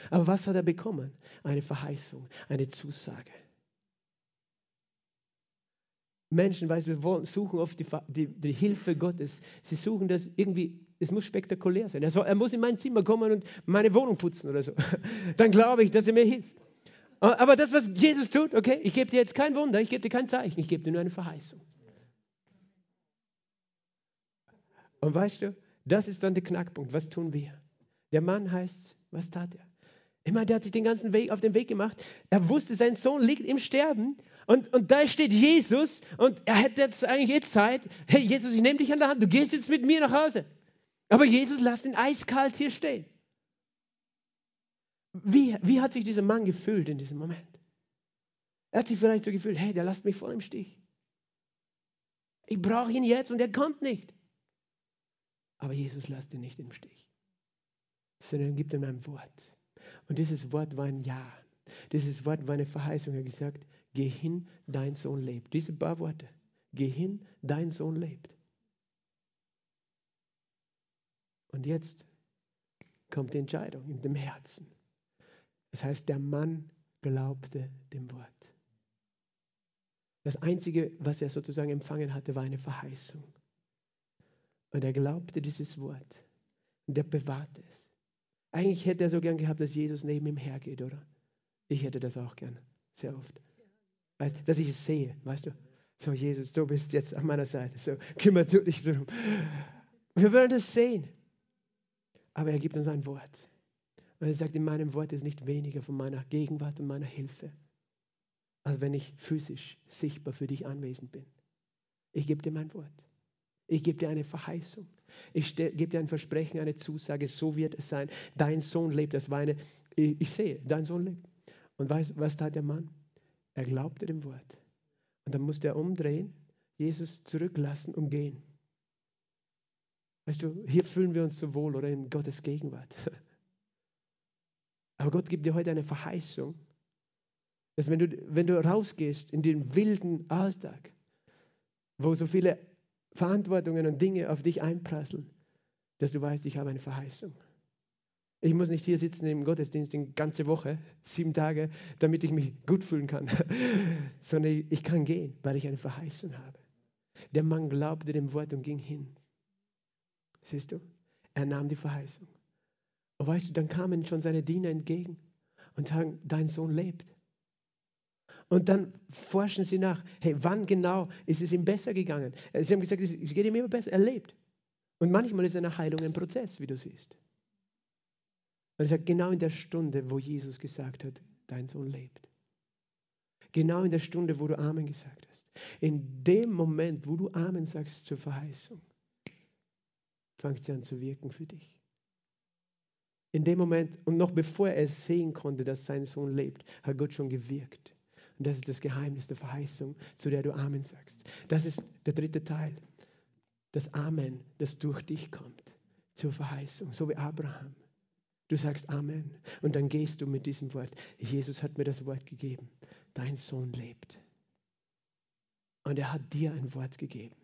Aber was hat er bekommen? Eine Verheißung, eine Zusage. Menschen, weißt du, wir suchen oft die, die, die, Hilfe Gottes. Sie suchen das irgendwie, es muss spektakulär sein. Er, soll, er muss in mein Zimmer kommen und meine Wohnung putzen oder so. [LAUGHS] Dann glaube ich, dass er mir hilft. Aber das, was Jesus tut, okay, ich gebe dir jetzt kein Wunder, ich gebe dir kein Zeichen, ich gebe dir nur eine Verheißung. Und weißt du, das ist dann der Knackpunkt. Was tun wir? Der Mann heißt, was tat er? Ich meine, der hat sich den ganzen Weg auf den Weg gemacht. Er wusste, sein Sohn liegt im Sterben. Und, und da steht Jesus und er hätte jetzt eigentlich jetzt Zeit. Hey Jesus, ich nehme dich an der Hand. Du gehst jetzt mit mir nach Hause. Aber Jesus lässt ihn eiskalt hier stehen. Wie, wie hat sich dieser Mann gefühlt in diesem Moment? Er hat sich vielleicht so gefühlt, hey, der lasst mich voll im Stich. Ich brauche ihn jetzt und er kommt nicht. Aber Jesus lässt ihn nicht im Stich, sondern gibt ihm ein Wort. Und dieses Wort war ein Ja. Dieses Wort war eine Verheißung. Er hat gesagt, geh hin, dein Sohn lebt. Diese paar Worte. Geh hin, dein Sohn lebt. Und jetzt kommt die Entscheidung in dem Herzen. Das heißt, der Mann glaubte dem Wort. Das Einzige, was er sozusagen empfangen hatte, war eine Verheißung. Und er glaubte dieses Wort. Und er bewahrte es. Eigentlich hätte er so gern gehabt, dass Jesus neben ihm hergeht, oder? Ich hätte das auch gern, sehr oft. Weißt, dass ich es sehe, weißt du? So, Jesus, du bist jetzt an meiner Seite. So, kümmere du dich darum. Wir wollen das sehen. Aber er gibt uns ein Wort. Und er sagt, in meinem Wort ist nicht weniger von meiner Gegenwart und meiner Hilfe, als wenn ich physisch sichtbar für dich anwesend bin. Ich gebe dir mein Wort. Ich gebe dir eine Verheißung. Ich gebe dir ein Versprechen, eine Zusage. So wird es sein. Dein Sohn lebt. Das war eine, ich, ich sehe, dein Sohn lebt. Und weißt, was tat der Mann? Er glaubte dem Wort. Und dann musste er umdrehen, Jesus zurücklassen und gehen. Weißt du, hier fühlen wir uns so wohl oder in Gottes Gegenwart. [LAUGHS] Aber Gott gibt dir heute eine Verheißung, dass wenn du, wenn du rausgehst in den wilden Alltag, wo so viele Verantwortungen und Dinge auf dich einprasseln, dass du weißt, ich habe eine Verheißung. Ich muss nicht hier sitzen im Gottesdienst die ganze Woche, [LAUGHS] sieben Tage, damit ich mich gut fühlen kann, [LAUGHS] sondern ich kann gehen, weil ich eine Verheißung habe. Der Mann glaubte dem Wort und ging hin. Siehst du? Er nahm die Verheißung. Und weißt du, dann kamen schon seine Diener entgegen und sagen, dein Sohn lebt. Und dann forschen sie nach, hey, wann genau ist es ihm besser gegangen? Sie haben gesagt, es geht ihm immer besser, er lebt. Und manchmal ist eine Heilung ein Prozess, wie du siehst. Und er sagt, genau in der Stunde, wo Jesus gesagt hat, dein Sohn lebt. Genau in der Stunde, wo du Amen gesagt hast. In dem Moment, wo du Amen sagst zur Verheißung, fängt sie an zu wirken für dich. In dem Moment, und noch bevor er sehen konnte, dass sein Sohn lebt, hat Gott schon gewirkt. Und das ist das Geheimnis der Verheißung, zu der du Amen sagst. Das ist der dritte Teil. Das Amen, das durch dich kommt zur Verheißung, so wie Abraham. Du sagst Amen und dann gehst du mit diesem Wort. Jesus hat mir das Wort gegeben. Dein Sohn lebt. Und er hat dir ein Wort gegeben.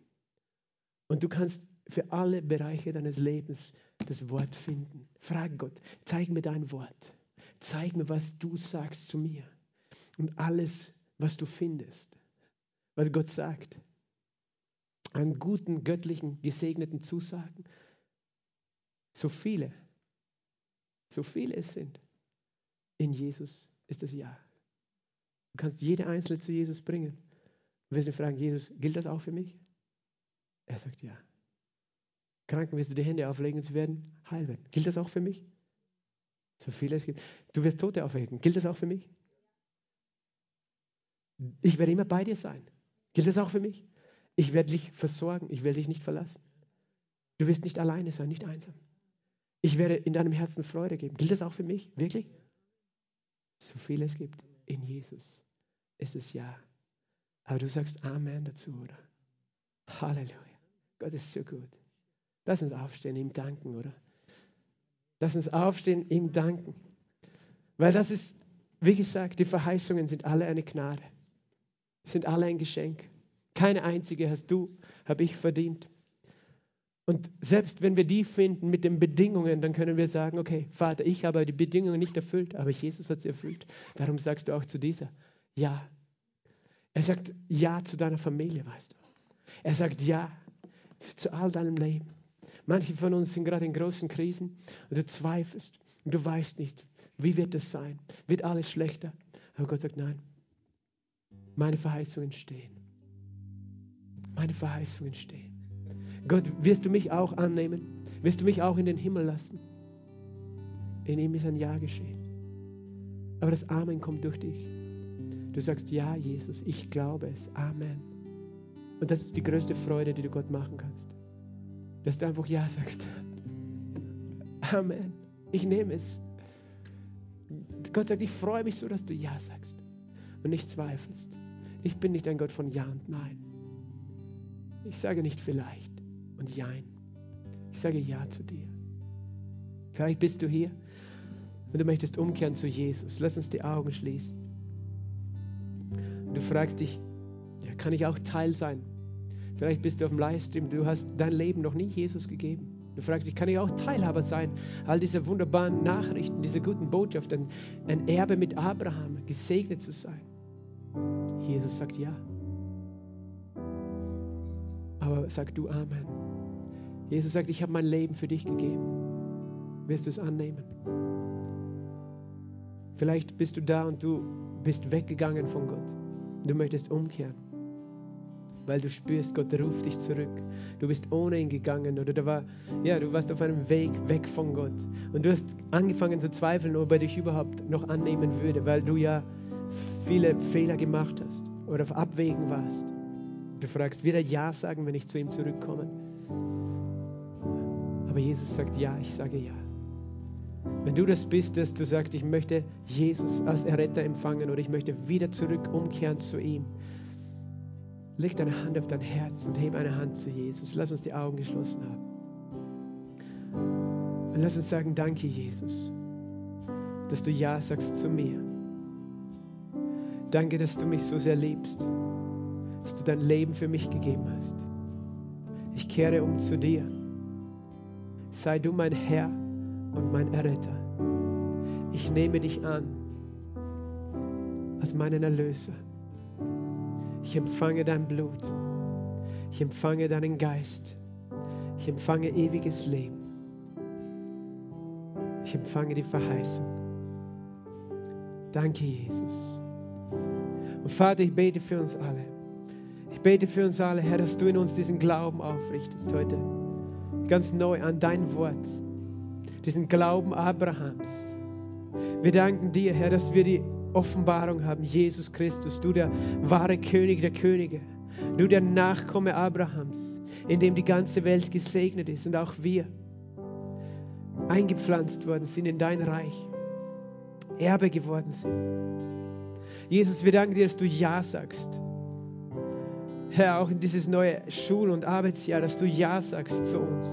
Und du kannst für alle Bereiche deines Lebens das Wort finden. Frag Gott, zeig mir dein Wort. Zeig mir, was du sagst zu mir. Und alles, was du findest, was Gott sagt, an guten, göttlichen, gesegneten Zusagen, so viele, so viele es sind, in Jesus ist das Ja. Du kannst jede einzelne zu Jesus bringen. Du wirst ihn fragen, Jesus, gilt das auch für mich? Er sagt ja. Kranken wirst du die Hände auflegen sie werden heil werden. Gilt das auch für mich? So viele es gibt. Du wirst Tote aufwecken. Gilt das auch für mich? Ich werde immer bei dir sein. Gilt das auch für mich? Ich werde dich versorgen. Ich werde dich nicht verlassen. Du wirst nicht alleine sein, nicht einsam. Ich werde in deinem Herzen Freude geben. Gilt das auch für mich? Wirklich? So viel es gibt in Jesus ist es ja. Aber du sagst Amen dazu, oder? Halleluja. Gott ist so gut. Lass uns aufstehen, ihm danken, oder? Lass uns aufstehen, ihm danken. Weil das ist, wie gesagt, die Verheißungen sind alle eine Gnade. Sind alle ein Geschenk. Keine einzige hast du, habe ich verdient. Und selbst wenn wir die finden mit den Bedingungen, dann können wir sagen, okay, Vater, ich habe die Bedingungen nicht erfüllt, aber Jesus hat sie erfüllt. Darum sagst du auch zu dieser, ja. Er sagt ja zu deiner Familie, weißt du. Er sagt ja zu all deinem Leben. Manche von uns sind gerade in großen Krisen und du zweifelst und du weißt nicht, wie wird es sein? Wird alles schlechter? Aber Gott sagt, nein, meine Verheißungen stehen. Meine Verheißungen stehen. Gott, wirst du mich auch annehmen? Wirst du mich auch in den Himmel lassen? In ihm ist ein Ja geschehen. Aber das Amen kommt durch dich. Du sagst, ja, Jesus, ich glaube es. Amen. Und das ist die größte Freude, die du Gott machen kannst. Dass du einfach Ja sagst. [LAUGHS] Amen. Ich nehme es. Gott sagt, ich freue mich so, dass du Ja sagst und nicht zweifelst. Ich bin nicht ein Gott von Ja und Nein. Ich sage nicht vielleicht und Jein. Ich sage Ja zu dir. Vielleicht bist du hier und du möchtest umkehren zu Jesus. Lass uns die Augen schließen. Und du fragst dich, ja, kann ich auch Teil sein? Vielleicht bist du auf dem Livestream, du hast dein Leben noch nie Jesus gegeben. Du fragst dich, kann ich auch Teilhaber sein? All diese wunderbaren Nachrichten, diese guten Botschaften, ein Erbe mit Abraham, gesegnet zu sein. Jesus sagt ja. Aber sag du Amen. Jesus sagt, ich habe mein Leben für dich gegeben. Wirst du es annehmen? Vielleicht bist du da und du bist weggegangen von Gott. Du möchtest umkehren, weil du spürst, Gott ruft dich zurück. Du bist ohne ihn gegangen oder du, war, ja, du warst auf einem Weg weg von Gott. Und du hast angefangen zu zweifeln, ob er dich überhaupt noch annehmen würde, weil du ja viele Fehler gemacht hast oder auf Abwägen warst. Du fragst, wird er Ja sagen, wenn ich zu ihm zurückkomme? Aber Jesus sagt Ja, ich sage Ja. Wenn du das bist, dass du sagst, ich möchte Jesus als Erretter empfangen oder ich möchte wieder zurück umkehren zu ihm, leg deine Hand auf dein Herz und heb eine Hand zu Jesus. Lass uns die Augen geschlossen haben. Und lass uns sagen, danke Jesus, dass du Ja sagst zu mir. Danke, dass du mich so sehr liebst, dass du dein Leben für mich gegeben hast. Ich kehre um zu dir. Sei du mein Herr und mein Erretter. Ich nehme dich an als meinen Erlöser. Ich empfange dein Blut. Ich empfange deinen Geist. Ich empfange ewiges Leben. Ich empfange die Verheißung. Danke, Jesus. Und Vater, ich bete für uns alle. Ich bete für uns alle, Herr, dass du in uns diesen Glauben aufrichtest heute. Ganz neu an dein Wort. Diesen Glauben Abrahams. Wir danken dir, Herr, dass wir die Offenbarung haben. Jesus Christus, du der wahre König der Könige. Du der Nachkomme Abrahams, in dem die ganze Welt gesegnet ist und auch wir eingepflanzt worden sind in dein Reich, Erbe geworden sind. Jesus, wir danken dir, dass du Ja sagst. Herr, auch in dieses neue Schul- und Arbeitsjahr, dass du Ja sagst zu uns.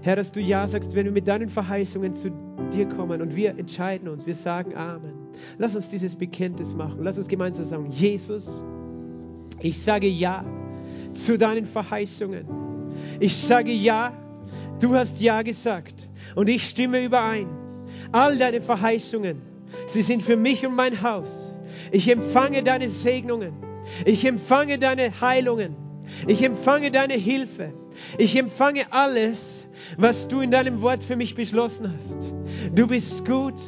Herr, dass du Ja sagst, wenn wir mit deinen Verheißungen zu dir kommen und wir entscheiden uns, wir sagen Amen. Lass uns dieses Bekenntnis machen. Lass uns gemeinsam sagen, Jesus, ich sage Ja zu deinen Verheißungen. Ich sage Ja, du hast Ja gesagt und ich stimme überein. All deine Verheißungen, sie sind für mich und mein Haus. Ich empfange deine Segnungen. Ich empfange deine Heilungen. Ich empfange deine Hilfe. Ich empfange alles, was du in deinem Wort für mich beschlossen hast. Du bist gut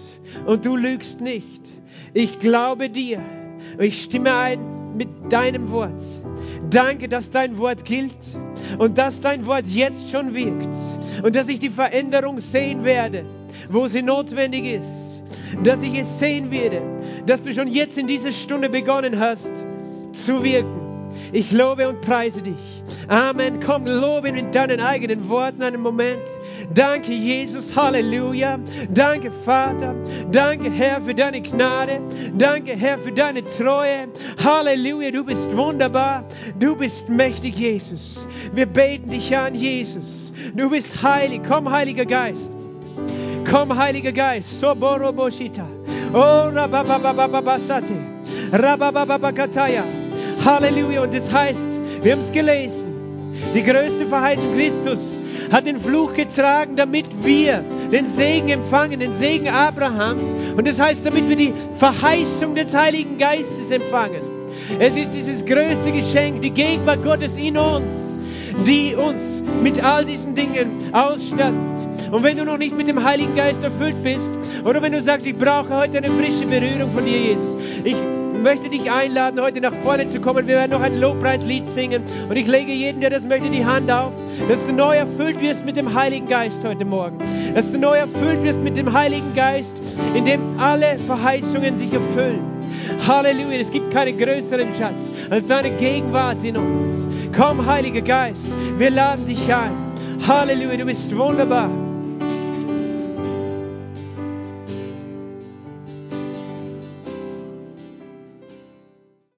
und du lügst nicht. Ich glaube dir. Ich stimme ein mit deinem Wort. Danke, dass dein Wort gilt und dass dein Wort jetzt schon wirkt und dass ich die Veränderung sehen werde, wo sie notwendig ist. Dass ich es sehen werde, dass du schon jetzt in dieser Stunde begonnen hast zu wirken. Ich lobe und preise dich. Amen. Komm, lobe ihn mit deinen eigenen Worten einen Moment. Danke, Jesus. Halleluja. Danke, Vater. Danke, Herr, für deine Gnade. Danke, Herr, für deine Treue. Halleluja. Du bist wunderbar. Du bist mächtig, Jesus. Wir beten dich an, Jesus. Du bist heilig. Komm, Heiliger Geist. Komm, Heiliger Geist. Soboro Boshita. Oh, Rabababababasate. Rababababakataya. Halleluja. Und das heißt, wir haben es gelesen. Die größte Verheißung Christus hat den Fluch getragen, damit wir den Segen empfangen, den Segen Abrahams. Und das heißt, damit wir die Verheißung des Heiligen Geistes empfangen. Es ist dieses größte Geschenk, die Gegenwart Gottes in uns, die uns mit all diesen Dingen ausstattet. Und wenn du noch nicht mit dem Heiligen Geist erfüllt bist, oder wenn du sagst, ich brauche heute eine frische Berührung von dir, Jesus, ich möchte dich einladen, heute nach vorne zu kommen. Wir werden noch ein Lobpreislied singen. Und ich lege jedem, der das möchte, die Hand auf, dass du neu erfüllt wirst mit dem Heiligen Geist heute Morgen. Dass du neu erfüllt wirst mit dem Heiligen Geist, in dem alle Verheißungen sich erfüllen. Halleluja, es gibt keinen größeren Schatz als deine Gegenwart in uns. Komm, Heiliger Geist, wir laden dich ein. Halleluja, du bist wunderbar.